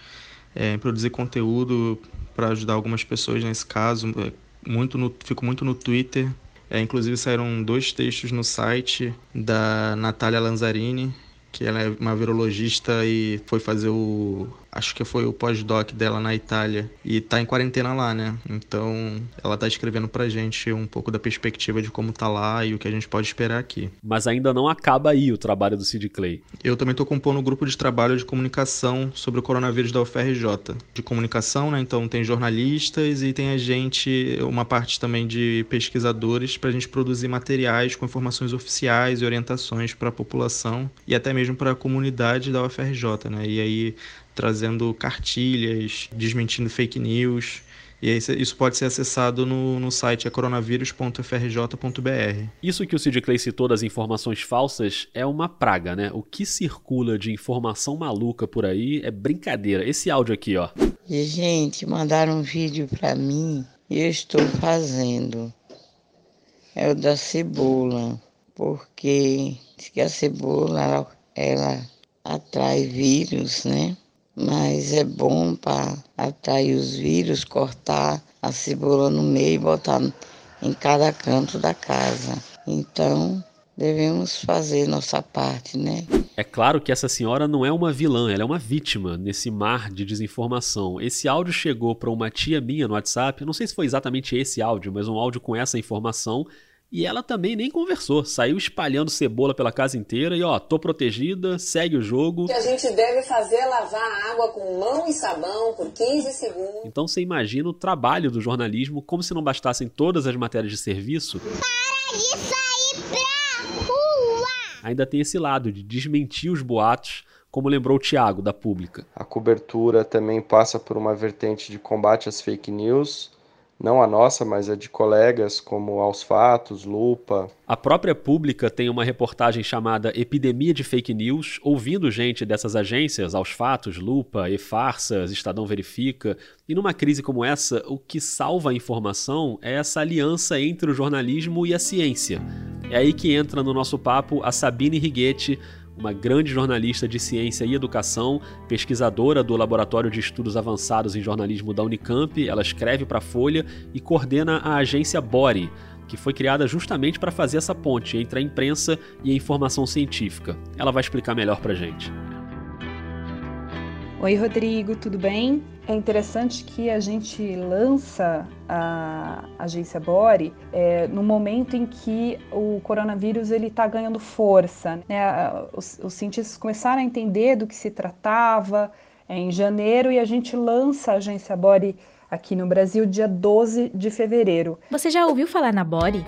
é, em produzir conteúdo para ajudar algumas pessoas nesse caso. É, muito no, fico muito no Twitter é, inclusive saíram dois textos no site da Natália Lanzarini, que ela é uma virologista e foi fazer o acho que foi o pós-doc dela na Itália e tá em quarentena lá, né? Então, ela tá escrevendo pra gente um pouco da perspectiva de como tá lá e o que a gente pode esperar aqui. Mas ainda não acaba aí o trabalho do Sid Clay. Eu também tô compondo um grupo de trabalho de comunicação sobre o coronavírus da UFRJ. De comunicação, né? Então tem jornalistas e tem a gente, uma parte também de pesquisadores pra gente produzir materiais com informações oficiais e orientações para a população e até mesmo para a comunidade da UFRJ, né? E aí trazendo cartilhas, desmentindo fake news. E isso pode ser acessado no, no site é coronavírus.frj.br. Isso que o Sid Clay citou das informações falsas é uma praga, né? O que circula de informação maluca por aí é brincadeira. Esse áudio aqui, ó. Gente, mandaram um vídeo para mim e eu estou fazendo. É o da cebola, porque diz que a cebola ela, ela atrai vírus, né? Mas é bom para atrair os vírus, cortar a cebola no meio e botar em cada canto da casa. Então, devemos fazer nossa parte, né? É claro que essa senhora não é uma vilã, ela é uma vítima nesse mar de desinformação. Esse áudio chegou para uma tia minha no WhatsApp, não sei se foi exatamente esse áudio, mas um áudio com essa informação e ela também nem conversou, saiu espalhando cebola pela casa inteira e ó, tô protegida, segue o jogo. O que a gente deve fazer é lavar a água com mão e sabão por 15 segundos. Então você imagina o trabalho do jornalismo como se não bastassem todas as matérias de serviço. Para de sair pra rua! Ainda tem esse lado de desmentir os boatos como lembrou o Tiago, da Pública. A cobertura também passa por uma vertente de combate às fake news, não a nossa, mas a de colegas como Aos Fatos, Lupa. A própria Pública tem uma reportagem chamada Epidemia de Fake News, ouvindo gente dessas agências, Aos Fatos, Lupa, E-Farsas, Estadão Verifica. E numa crise como essa, o que salva a informação é essa aliança entre o jornalismo e a ciência. É aí que entra no nosso papo a Sabine Righetti, uma grande jornalista de ciência e educação, pesquisadora do Laboratório de Estudos Avançados em Jornalismo da Unicamp. Ela escreve para a Folha e coordena a agência Bore, que foi criada justamente para fazer essa ponte entre a imprensa e a informação científica. Ela vai explicar melhor para gente. Oi, Rodrigo, tudo bem? É interessante que a gente lança a agência Bore é, no momento em que o coronavírus ele está ganhando força. Né? Os, os, cientistas começaram a entender do que se tratava é, em janeiro e a gente lança a agência Bore aqui no Brasil dia 12 de fevereiro. Você já ouviu falar na Bore?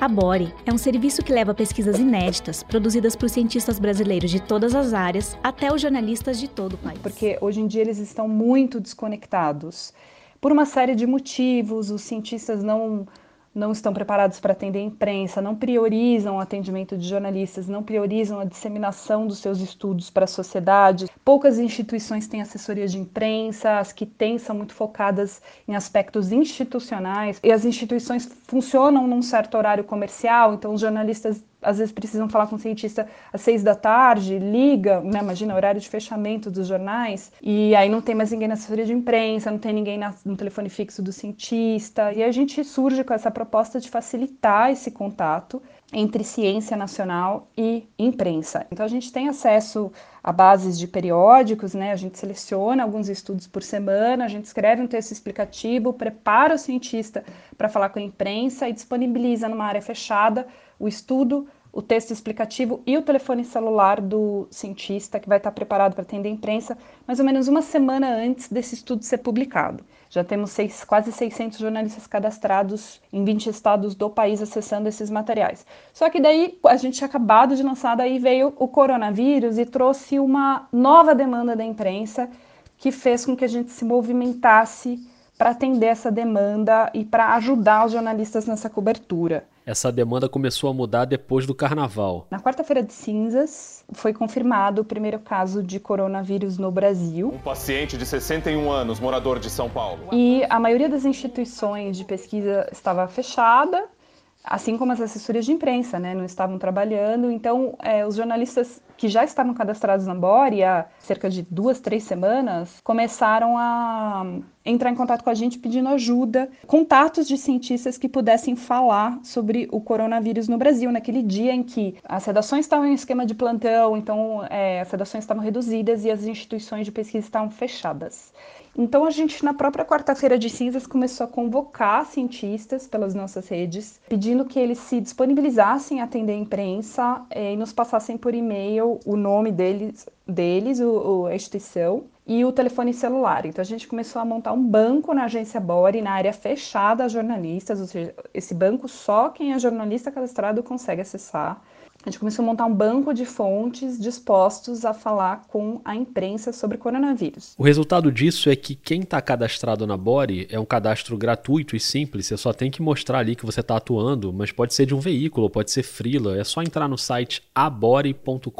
A Bore é um serviço que leva pesquisas inéditas, produzidas por cientistas brasileiros de todas as áreas, até os jornalistas de todo o país. Porque hoje em dia eles estão muito desconectados. Por uma série de motivos, os cientistas não não estão preparados para atender a imprensa, não priorizam o atendimento de jornalistas, não priorizam a disseminação dos seus estudos para a sociedade. Poucas instituições têm assessoria de imprensa, as que têm são muito focadas em aspectos institucionais, e as instituições funcionam num certo horário comercial, então os jornalistas às vezes precisam falar com o cientista às seis da tarde, liga, né, imagina, horário de fechamento dos jornais, e aí não tem mais ninguém na assessoria de imprensa, não tem ninguém na, no telefone fixo do cientista, e a gente surge com essa proposta de facilitar esse contato entre ciência nacional e imprensa. Então a gente tem acesso a bases de periódicos, né? A gente seleciona alguns estudos por semana, a gente escreve um texto explicativo, prepara o cientista para falar com a imprensa e disponibiliza numa área fechada o estudo, o texto explicativo e o telefone celular do cientista que vai estar preparado para atender a imprensa mais ou menos uma semana antes desse estudo ser publicado. Já temos seis, quase 600 jornalistas cadastrados em 20 estados do país acessando esses materiais. Só que daí a gente tinha acabado de lançar, daí veio o coronavírus e trouxe uma nova demanda da imprensa que fez com que a gente se movimentasse para atender essa demanda e para ajudar os jornalistas nessa cobertura. Essa demanda começou a mudar depois do carnaval. Na quarta-feira de cinzas, foi confirmado o primeiro caso de coronavírus no Brasil. Um paciente de 61 anos, morador de São Paulo. E a maioria das instituições de pesquisa estava fechada, assim como as assessorias de imprensa, né, não estavam trabalhando. Então, é, os jornalistas que já estavam cadastrados na Bore há cerca de duas, três semanas, começaram a entrar em contato com a gente pedindo ajuda, contatos de cientistas que pudessem falar sobre o coronavírus no Brasil, naquele dia em que as redações estavam em esquema de plantão, então é, as redações estavam reduzidas e as instituições de pesquisa estavam fechadas. Então a gente na própria quarta-feira de cinzas começou a convocar cientistas pelas nossas redes, pedindo que eles se disponibilizassem a atender a imprensa eh, e nos passassem por e-mail o nome deles, deles o, a instituição e o telefone celular. Então a gente começou a montar um banco na agência Bore, na área fechada a jornalistas, ou seja, esse banco só quem é jornalista cadastrado consegue acessar. A gente começou a montar um banco de fontes dispostos a falar com a imprensa sobre coronavírus. O resultado disso é que quem está cadastrado na Bore é um cadastro gratuito e simples. Você só tem que mostrar ali que você está atuando, mas pode ser de um veículo, pode ser freela. É só entrar no site abore.com.br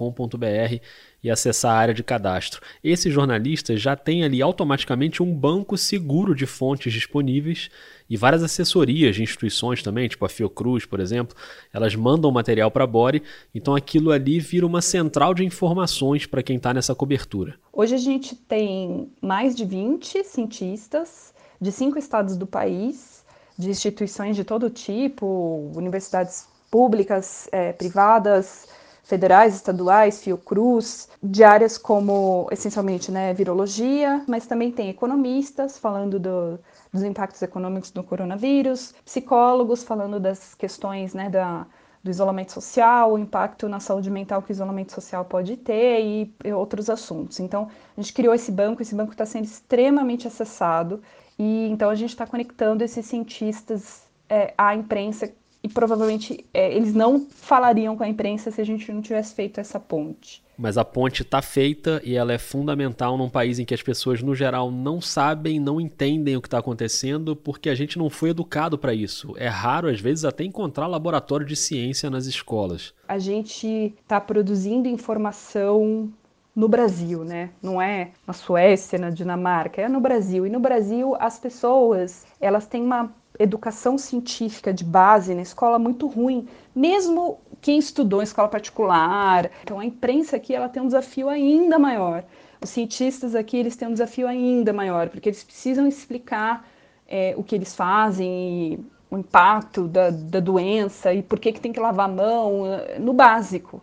e acessar a área de cadastro. Esses jornalistas já têm ali automaticamente um banco seguro de fontes disponíveis e várias assessorias de instituições também, tipo a Fiocruz, por exemplo, elas mandam material para a Bore, então aquilo ali vira uma central de informações para quem está nessa cobertura. Hoje a gente tem mais de 20 cientistas de cinco estados do país, de instituições de todo tipo, universidades públicas, é, privadas, federais, estaduais, Fiocruz, de áreas como, essencialmente, né, virologia, mas também tem economistas falando do, dos impactos econômicos do coronavírus, psicólogos falando das questões né, da, do isolamento social, o impacto na saúde mental que o isolamento social pode ter e, e outros assuntos. Então, a gente criou esse banco, esse banco está sendo extremamente acessado e então a gente está conectando esses cientistas é, à imprensa e provavelmente é, eles não falariam com a imprensa se a gente não tivesse feito essa ponte. Mas a ponte está feita e ela é fundamental num país em que as pessoas, no geral, não sabem, não entendem o que está acontecendo, porque a gente não foi educado para isso. É raro, às vezes, até encontrar laboratório de ciência nas escolas. A gente está produzindo informação no Brasil, né? Não é na Suécia, na Dinamarca, é no Brasil. E no Brasil, as pessoas, elas têm uma educação científica de base na escola muito ruim, mesmo quem estudou em escola particular. Então a imprensa aqui ela tem um desafio ainda maior. Os cientistas aqui eles têm um desafio ainda maior, porque eles precisam explicar é, o que eles fazem, o impacto da, da, doença e por que, que tem que lavar a mão, é, no básico.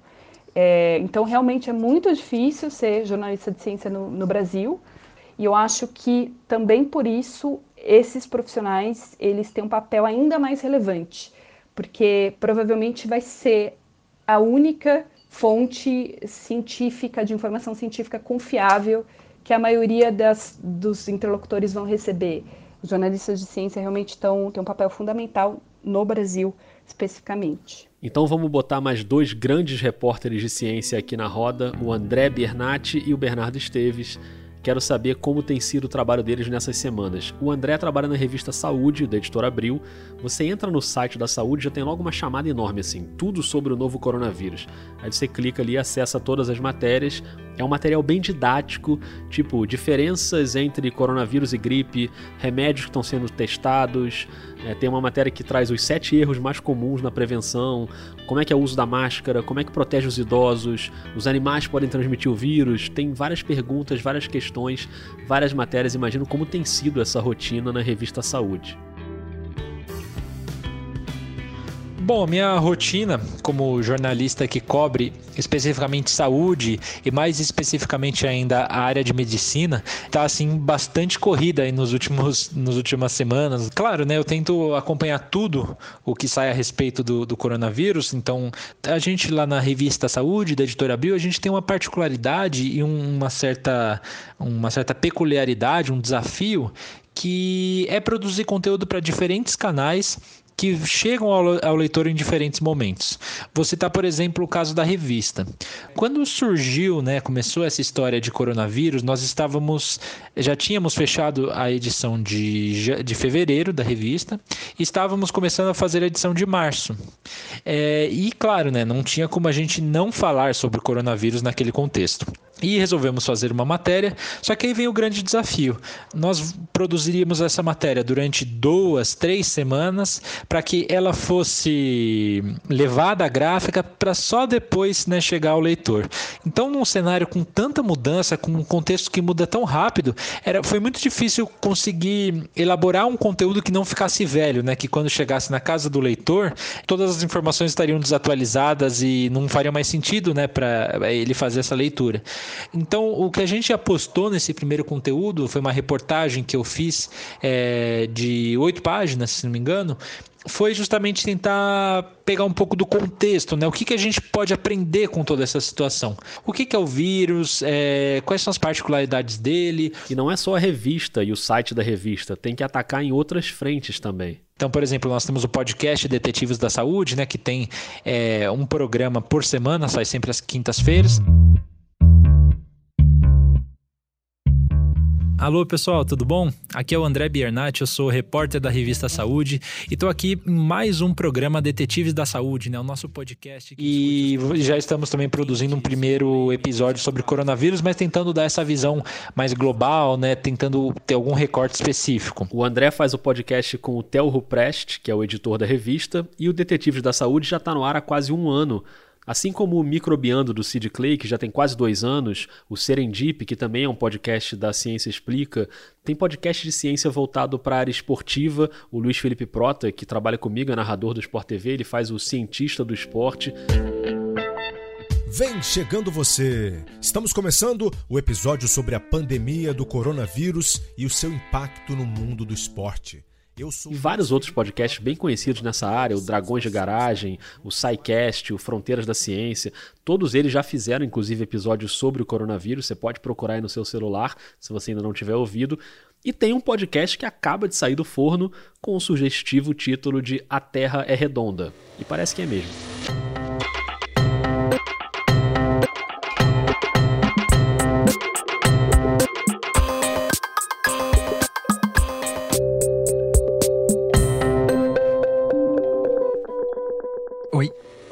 É, então realmente é muito difícil ser jornalista de ciência no, no Brasil. E eu acho que também por isso esses profissionais eles têm um papel ainda mais relevante, porque provavelmente vai ser a única fonte científica de informação científica confiável que a maioria das, dos interlocutores vão receber. Os jornalistas de ciência realmente estão têm um papel fundamental no Brasil especificamente. Então vamos botar mais dois grandes repórteres de ciência aqui na roda, o André Bernatti e o Bernardo Esteves. Quero saber como tem sido o trabalho deles nessas semanas. O André trabalha na revista Saúde, da editora Abril. Você entra no site da Saúde já tem logo uma chamada enorme assim, tudo sobre o novo coronavírus. Aí você clica ali acessa todas as matérias. É um material bem didático, tipo diferenças entre coronavírus e gripe, remédios que estão sendo testados. É, tem uma matéria que traz os sete erros mais comuns na prevenção, como é que é o uso da máscara, como é que protege os idosos, os animais podem transmitir o vírus. Tem várias perguntas, várias questões, várias matérias. Imagino como tem sido essa rotina na revista Saúde. Bom, minha rotina como jornalista que cobre especificamente saúde e mais especificamente ainda a área de medicina está assim bastante corrida aí nos últimos nos últimas semanas. Claro, né? Eu tento acompanhar tudo o que sai a respeito do, do coronavírus. Então, a gente lá na revista Saúde da Editora Bio, a gente tem uma particularidade e uma certa uma certa peculiaridade, um desafio que é produzir conteúdo para diferentes canais que chegam ao, ao, leitor em diferentes momentos. Vou citar, por exemplo, o caso da revista. Quando surgiu, né, começou essa história de coronavírus, nós estávamos, já tínhamos fechado a edição de, de fevereiro da revista e estávamos começando a fazer a edição de março. É, e claro, né, não tinha como a gente não falar sobre o coronavírus naquele contexto. E resolvemos fazer uma matéria, só que aí vem o grande desafio. Nós produziríamos essa matéria durante duas, três semanas para que ela fosse levada à gráfica para só depois né, chegar ao leitor. Então, num cenário com tanta mudança, com um contexto que muda tão rápido, era, foi muito difícil conseguir elaborar um conteúdo que não ficasse velho, né? Que quando chegasse na casa do leitor, todas as informações estariam desatualizadas e não faria mais sentido, né, para ele fazer essa leitura. Então, o que a gente apostou nesse primeiro conteúdo foi uma reportagem que eu fiz é, de oito páginas, se não me engano, foi justamente tentar pegar um pouco do contexto, né? O que, que a gente pode aprender com toda essa situação? O que, que é o vírus? É, quais são as particularidades dele? E não é só a revista e o site da revista, tem que atacar em outras frentes também. Então, por exemplo, nós temos o podcast Detetives da Saúde, né? Que tem é, um programa por semana, sai sempre às quintas-feiras. Alô pessoal, tudo bom? Aqui é o André Biernat, eu sou repórter da revista Saúde e estou aqui em mais um programa Detetives da Saúde, né? O nosso podcast. E já estamos também produzindo um primeiro episódio sobre coronavírus, mas tentando dar essa visão mais global, né? Tentando ter algum recorte específico. O André faz o podcast com o Theo Ruprest, que é o editor da revista, e o Detetives da Saúde já está no ar há quase um ano. Assim como o Microbiando do Sid Clay, que já tem quase dois anos, o Serendip, que também é um podcast da Ciência Explica, tem podcast de ciência voltado para a área esportiva. O Luiz Felipe Prota, que trabalha comigo, é narrador do Sport TV, ele faz o Cientista do Esporte. Vem chegando você! Estamos começando o episódio sobre a pandemia do coronavírus e o seu impacto no mundo do esporte. E vários outros podcasts bem conhecidos nessa área, o Dragões de Garagem, o SciCast, o Fronteiras da Ciência, todos eles já fizeram inclusive episódios sobre o coronavírus, você pode procurar aí no seu celular, se você ainda não tiver ouvido. E tem um podcast que acaba de sair do forno com o sugestivo título de A Terra é Redonda. E parece que é mesmo.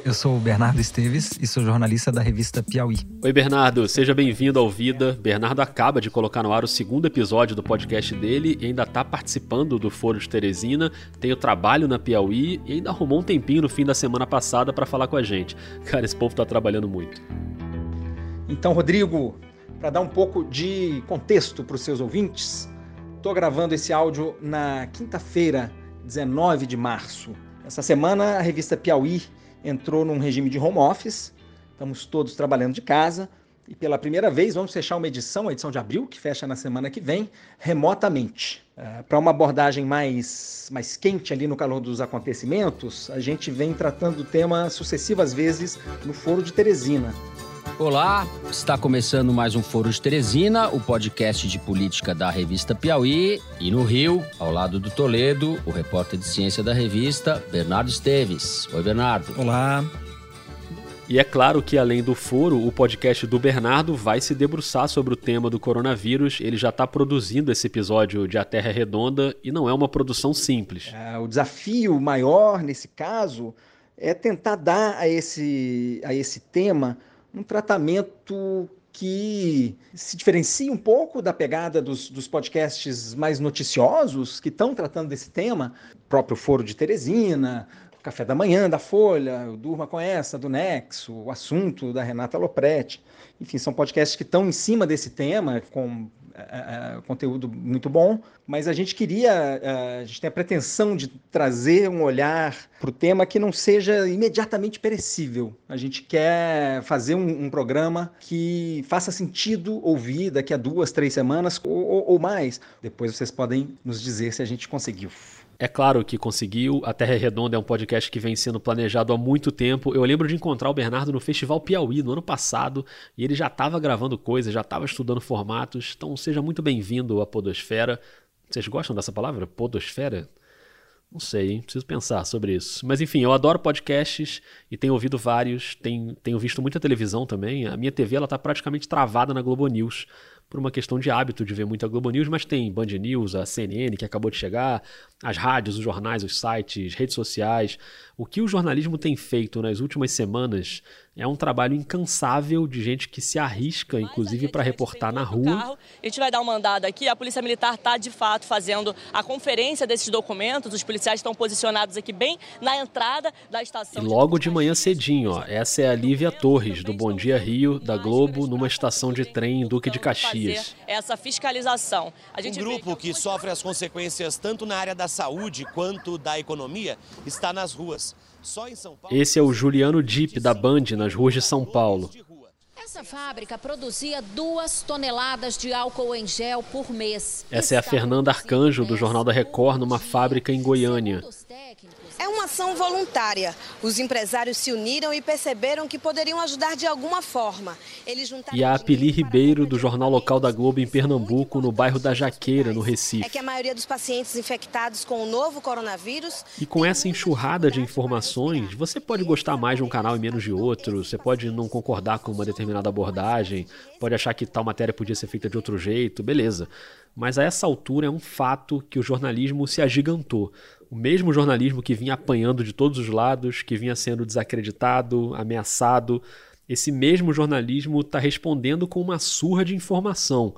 Eu sou o Bernardo Esteves e sou jornalista da revista Piauí. Oi, Bernardo, seja bem-vindo ao Vida. Bernardo acaba de colocar no ar o segundo episódio do podcast dele e ainda está participando do Foro de Teresina, tem o trabalho na Piauí e ainda arrumou um tempinho no fim da semana passada para falar com a gente. Cara, esse povo está trabalhando muito. Então, Rodrigo, para dar um pouco de contexto para os seus ouvintes, estou gravando esse áudio na quinta-feira, 19 de março. Essa semana, a revista Piauí entrou num regime de home office, estamos todos trabalhando de casa e pela primeira vez vamos fechar uma edição, a edição de abril, que fecha na semana que vem, remotamente. Uh, Para uma abordagem mais, mais quente ali no calor dos acontecimentos, a gente vem tratando o tema sucessivas vezes no Foro de Teresina. Olá, está começando mais um Foro de Teresina, o podcast de política da revista Piauí. E no Rio, ao lado do Toledo, o repórter de ciência da revista, Bernardo Esteves. Oi, Bernardo. Olá. E é claro que, além do foro, o podcast do Bernardo vai se debruçar sobre o tema do coronavírus. Ele já está produzindo esse episódio de A Terra é Redonda e não é uma produção simples. É, o desafio maior, nesse caso, é tentar dar a esse, a esse tema um tratamento que se diferencia um pouco da pegada dos, dos podcasts mais noticiosos que estão tratando desse tema, o próprio Foro de Teresina, o Café da Manhã da Folha, o Durma com essa, do Nexo, o assunto da Renata Lopretti. Enfim, são podcasts que estão em cima desse tema, com uh, conteúdo muito bom, mas a gente queria, a gente tem a pretensão de trazer um olhar para o tema que não seja imediatamente perecível. A gente quer fazer um, um programa que faça sentido ouvir daqui a duas, três semanas ou, ou, ou mais. Depois vocês podem nos dizer se a gente conseguiu. É claro que conseguiu. A Terra é Redonda é um podcast que vem sendo planejado há muito tempo. Eu lembro de encontrar o Bernardo no Festival Piauí no ano passado e ele já estava gravando coisas, já estava estudando formatos. Então seja muito bem-vindo à Podosfera. Vocês gostam dessa palavra? Podosfera? Não sei, hein? preciso pensar sobre isso. Mas enfim, eu adoro podcasts e tenho ouvido vários, tenho, tenho visto muita televisão também. A minha TV ela está praticamente travada na Globo News por uma questão de hábito de ver muita Globo News, mas tem Band News, a CNN que acabou de chegar, as rádios, os jornais, os sites, redes sociais. O que o jornalismo tem feito nas últimas semanas é um trabalho incansável de gente que se arrisca, inclusive, para reportar na rua. Carro. A gente vai dar uma andada aqui. A Polícia Militar está, de fato, fazendo a conferência desses documentos. Os policiais estão posicionados aqui bem na entrada da estação. E logo de manhã cedinho, ó, essa é a Lívia Torres, do Bom Dia Rio, da Globo, numa estação de trem em Duque de Caxias. Essa fiscalização. A gente um grupo que sofre as consequências tanto na área da saúde quanto da economia está nas ruas. Esse é o Juliano Dip da Band nas ruas de São Paulo. Essa fábrica produzia duas toneladas de álcool em gel por mês. Essa é a Fernanda Arcanjo do Jornal da Record numa fábrica em Goiânia. É uma ação voluntária. Os empresários se uniram e perceberam que poderiam ajudar de alguma forma. Eles e a Apeli Ribeiro, do Jornal Local da Globo em Pernambuco, no bairro da Jaqueira, no Recife. É que a maioria dos pacientes infectados com o novo coronavírus. E com essa enxurrada de informações, você pode gostar mais de um canal e menos de outro, você pode não concordar com uma determinada abordagem, pode achar que tal matéria podia ser feita de outro jeito, beleza. Mas a essa altura é um fato que o jornalismo se agigantou o mesmo jornalismo que vinha apanhando de todos os lados, que vinha sendo desacreditado, ameaçado, esse mesmo jornalismo está respondendo com uma surra de informação.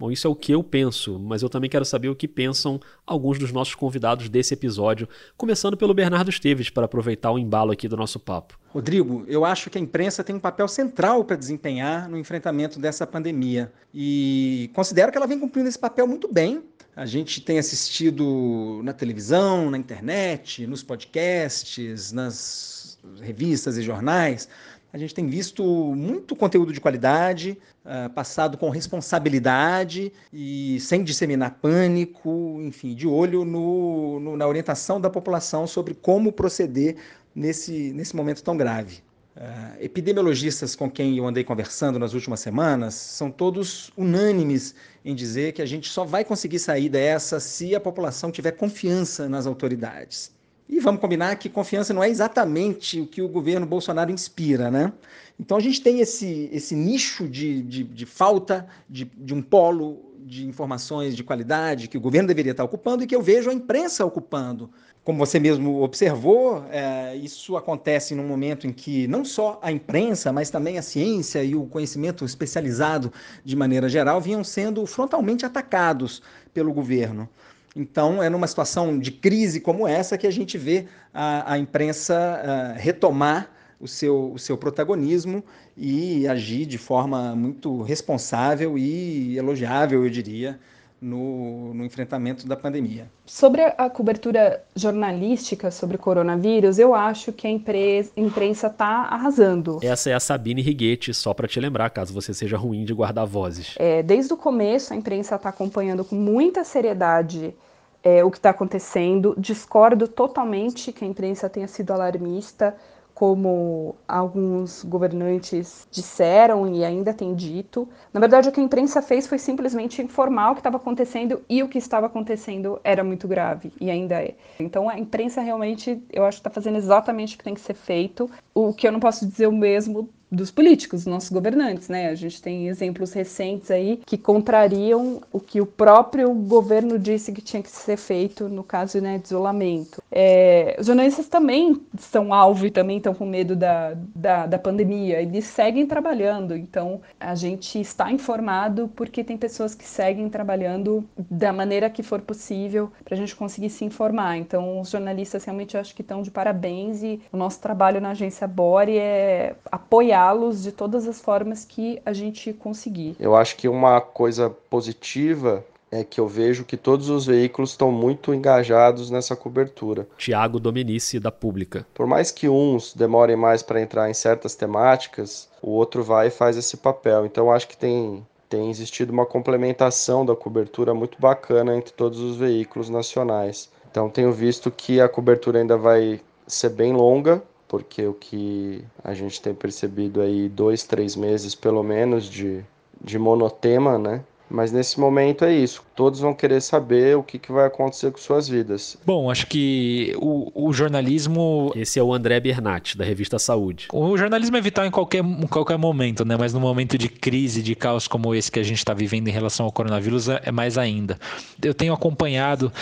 Bom, isso é o que eu penso, mas eu também quero saber o que pensam alguns dos nossos convidados desse episódio, começando pelo Bernardo Esteves, para aproveitar o embalo aqui do nosso papo. Rodrigo, eu acho que a imprensa tem um papel central para desempenhar no enfrentamento dessa pandemia e considero que ela vem cumprindo esse papel muito bem. A gente tem assistido na televisão, na internet, nos podcasts, nas revistas e jornais a gente tem visto muito conteúdo de qualidade, uh, passado com responsabilidade e sem disseminar pânico, enfim, de olho no, no, na orientação da população sobre como proceder nesse, nesse momento tão grave. Uh, epidemiologistas com quem eu andei conversando nas últimas semanas são todos unânimes em dizer que a gente só vai conseguir sair dessa se a população tiver confiança nas autoridades. E vamos combinar que confiança não é exatamente o que o governo Bolsonaro inspira, né? Então a gente tem esse, esse nicho de, de, de falta de, de um polo de informações de qualidade que o governo deveria estar ocupando e que eu vejo a imprensa ocupando. Como você mesmo observou, é, isso acontece num momento em que não só a imprensa, mas também a ciência e o conhecimento especializado de maneira geral vinham sendo frontalmente atacados pelo governo. Então, é numa situação de crise como essa que a gente vê a, a imprensa a, retomar o seu, o seu protagonismo e agir de forma muito responsável e elogiável, eu diria, no, no, enfrentamento da pandemia. Sobre a cobertura jornalística sobre o coronavírus, eu acho que a imprensa está arrasando. Essa é a Sabine Righetti, só para te lembrar, caso você seja ruim de guardar vozes. É, desde o começo, a imprensa está acompanhando com muita seriedade é, o que está acontecendo. Discordo totalmente que a imprensa tenha sido alarmista como alguns governantes disseram e ainda têm dito. Na verdade, o que a imprensa fez foi simplesmente informar o que estava acontecendo e o que estava acontecendo era muito grave e ainda é. Então, a imprensa realmente, eu acho que está fazendo exatamente o que tem que ser feito. O que eu não posso dizer o mesmo dos políticos, dos nossos governantes, né? A gente tem exemplos recentes aí que contrariam o que o próprio governo disse que tinha que ser feito no caso né, de isolamento. É, os jornalistas também são alvo e também estão com medo da, da, da pandemia. Eles seguem trabalhando, então a gente está informado porque tem pessoas que seguem trabalhando da maneira que for possível para a gente conseguir se informar. Então os jornalistas realmente acho que estão de parabéns e o nosso trabalho na agência Bore é apoiar apoiá-los de todas as formas que a gente conseguir. Eu acho que uma coisa positiva é que eu vejo que todos os veículos estão muito engajados nessa cobertura. Tiago Dominici, da Pública. Por mais que uns demorem mais para entrar em certas temáticas, o outro vai e faz esse papel. Então acho que tem, tem existido uma complementação da cobertura muito bacana entre todos os veículos nacionais. Então tenho visto que a cobertura ainda vai ser bem longa, porque o que a gente tem percebido aí dois, três meses pelo menos de, de monotema, né? Mas nesse momento é isso. Todos vão querer saber o que, que vai acontecer com suas vidas. Bom, acho que o, o jornalismo. Esse é o André Bernat, da revista Saúde. O jornalismo é vital em qualquer, em qualquer momento, né? Mas no momento de crise, de caos como esse que a gente está vivendo em relação ao coronavírus, é, é mais ainda. Eu tenho acompanhado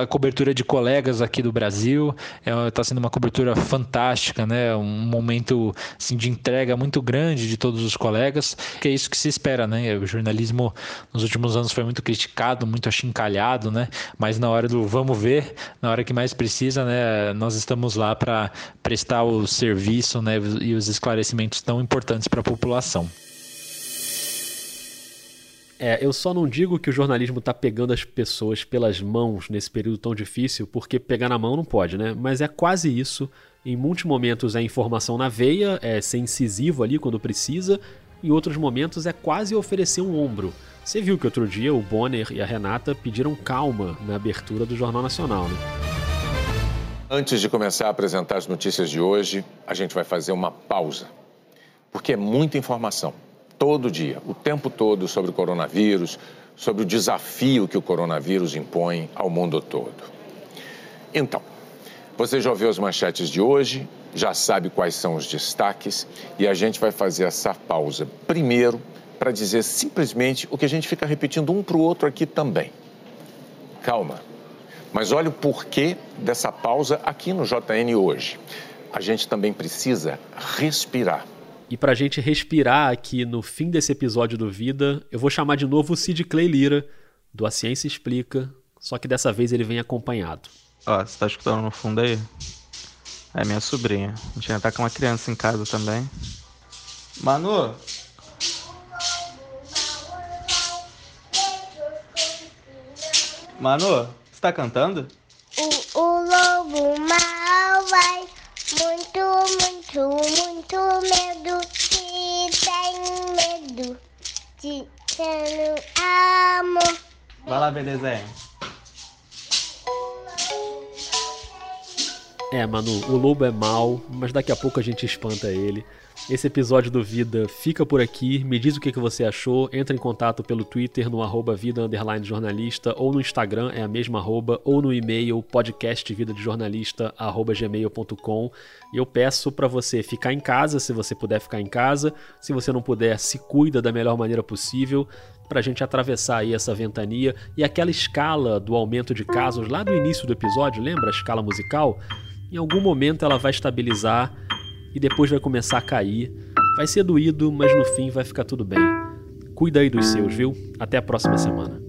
a cobertura de colegas aqui do Brasil. Está é, sendo uma cobertura fantástica, né? Um momento assim, de entrega muito grande de todos os colegas, que é isso que se espera, né? O jornalismo nos últimos anos foi muito criticado, muito achincalhado, né? Mas na hora do vamos ver, na hora que mais precisa, né? Nós estamos lá para prestar o serviço, né? E os esclarecimentos tão importantes para a população. É, eu só não digo que o jornalismo está pegando as pessoas pelas mãos nesse período tão difícil, porque pegar na mão não pode, né? Mas é quase isso. Em muitos momentos é informação na veia, é ser incisivo ali quando precisa, em outros momentos é quase oferecer um ombro. Você viu que outro dia o Bonner e a Renata pediram calma na abertura do Jornal Nacional, né? Antes de começar a apresentar as notícias de hoje, a gente vai fazer uma pausa. Porque é muita informação, todo dia, o tempo todo, sobre o coronavírus, sobre o desafio que o coronavírus impõe ao mundo todo. Então, você já ouviu as manchetes de hoje, já sabe quais são os destaques e a gente vai fazer essa pausa primeiro para dizer simplesmente o que a gente fica repetindo um para o outro aqui também. Calma. Mas olha o porquê dessa pausa aqui no JN hoje. A gente também precisa respirar. E para a gente respirar aqui no fim desse episódio do Vida, eu vou chamar de novo o Sid Clay Lira, do A Ciência Explica, só que dessa vez ele vem acompanhado. Ó, você tá escutando no fundo aí? É minha sobrinha. A gente ainda tá com uma criança em casa também. Manu, Manu, você tá cantando? O, o lobo mal vai muito, muito, muito medo. Se tem medo de ter amor. Vai lá ver desenho. É, Manu, o lobo é mal, mas daqui a pouco a gente espanta ele. Esse episódio do Vida fica por aqui. Me diz o que, você achou. Entra em contato pelo Twitter no arroba vida underline jornalista ou no Instagram é a mesma arroba ou no e-mail podcastvidadejornalista arroba gmail.com eu peço para você ficar em casa se você puder ficar em casa. Se você não puder, se cuida da melhor maneira possível para a gente atravessar aí essa ventania e aquela escala do aumento de casos lá do início do episódio, lembra a escala musical? Em algum momento ela vai estabilizar e depois vai começar a cair. Vai ser doído, mas no fim vai ficar tudo bem. Cuida aí dos seus, viu? Até a próxima semana.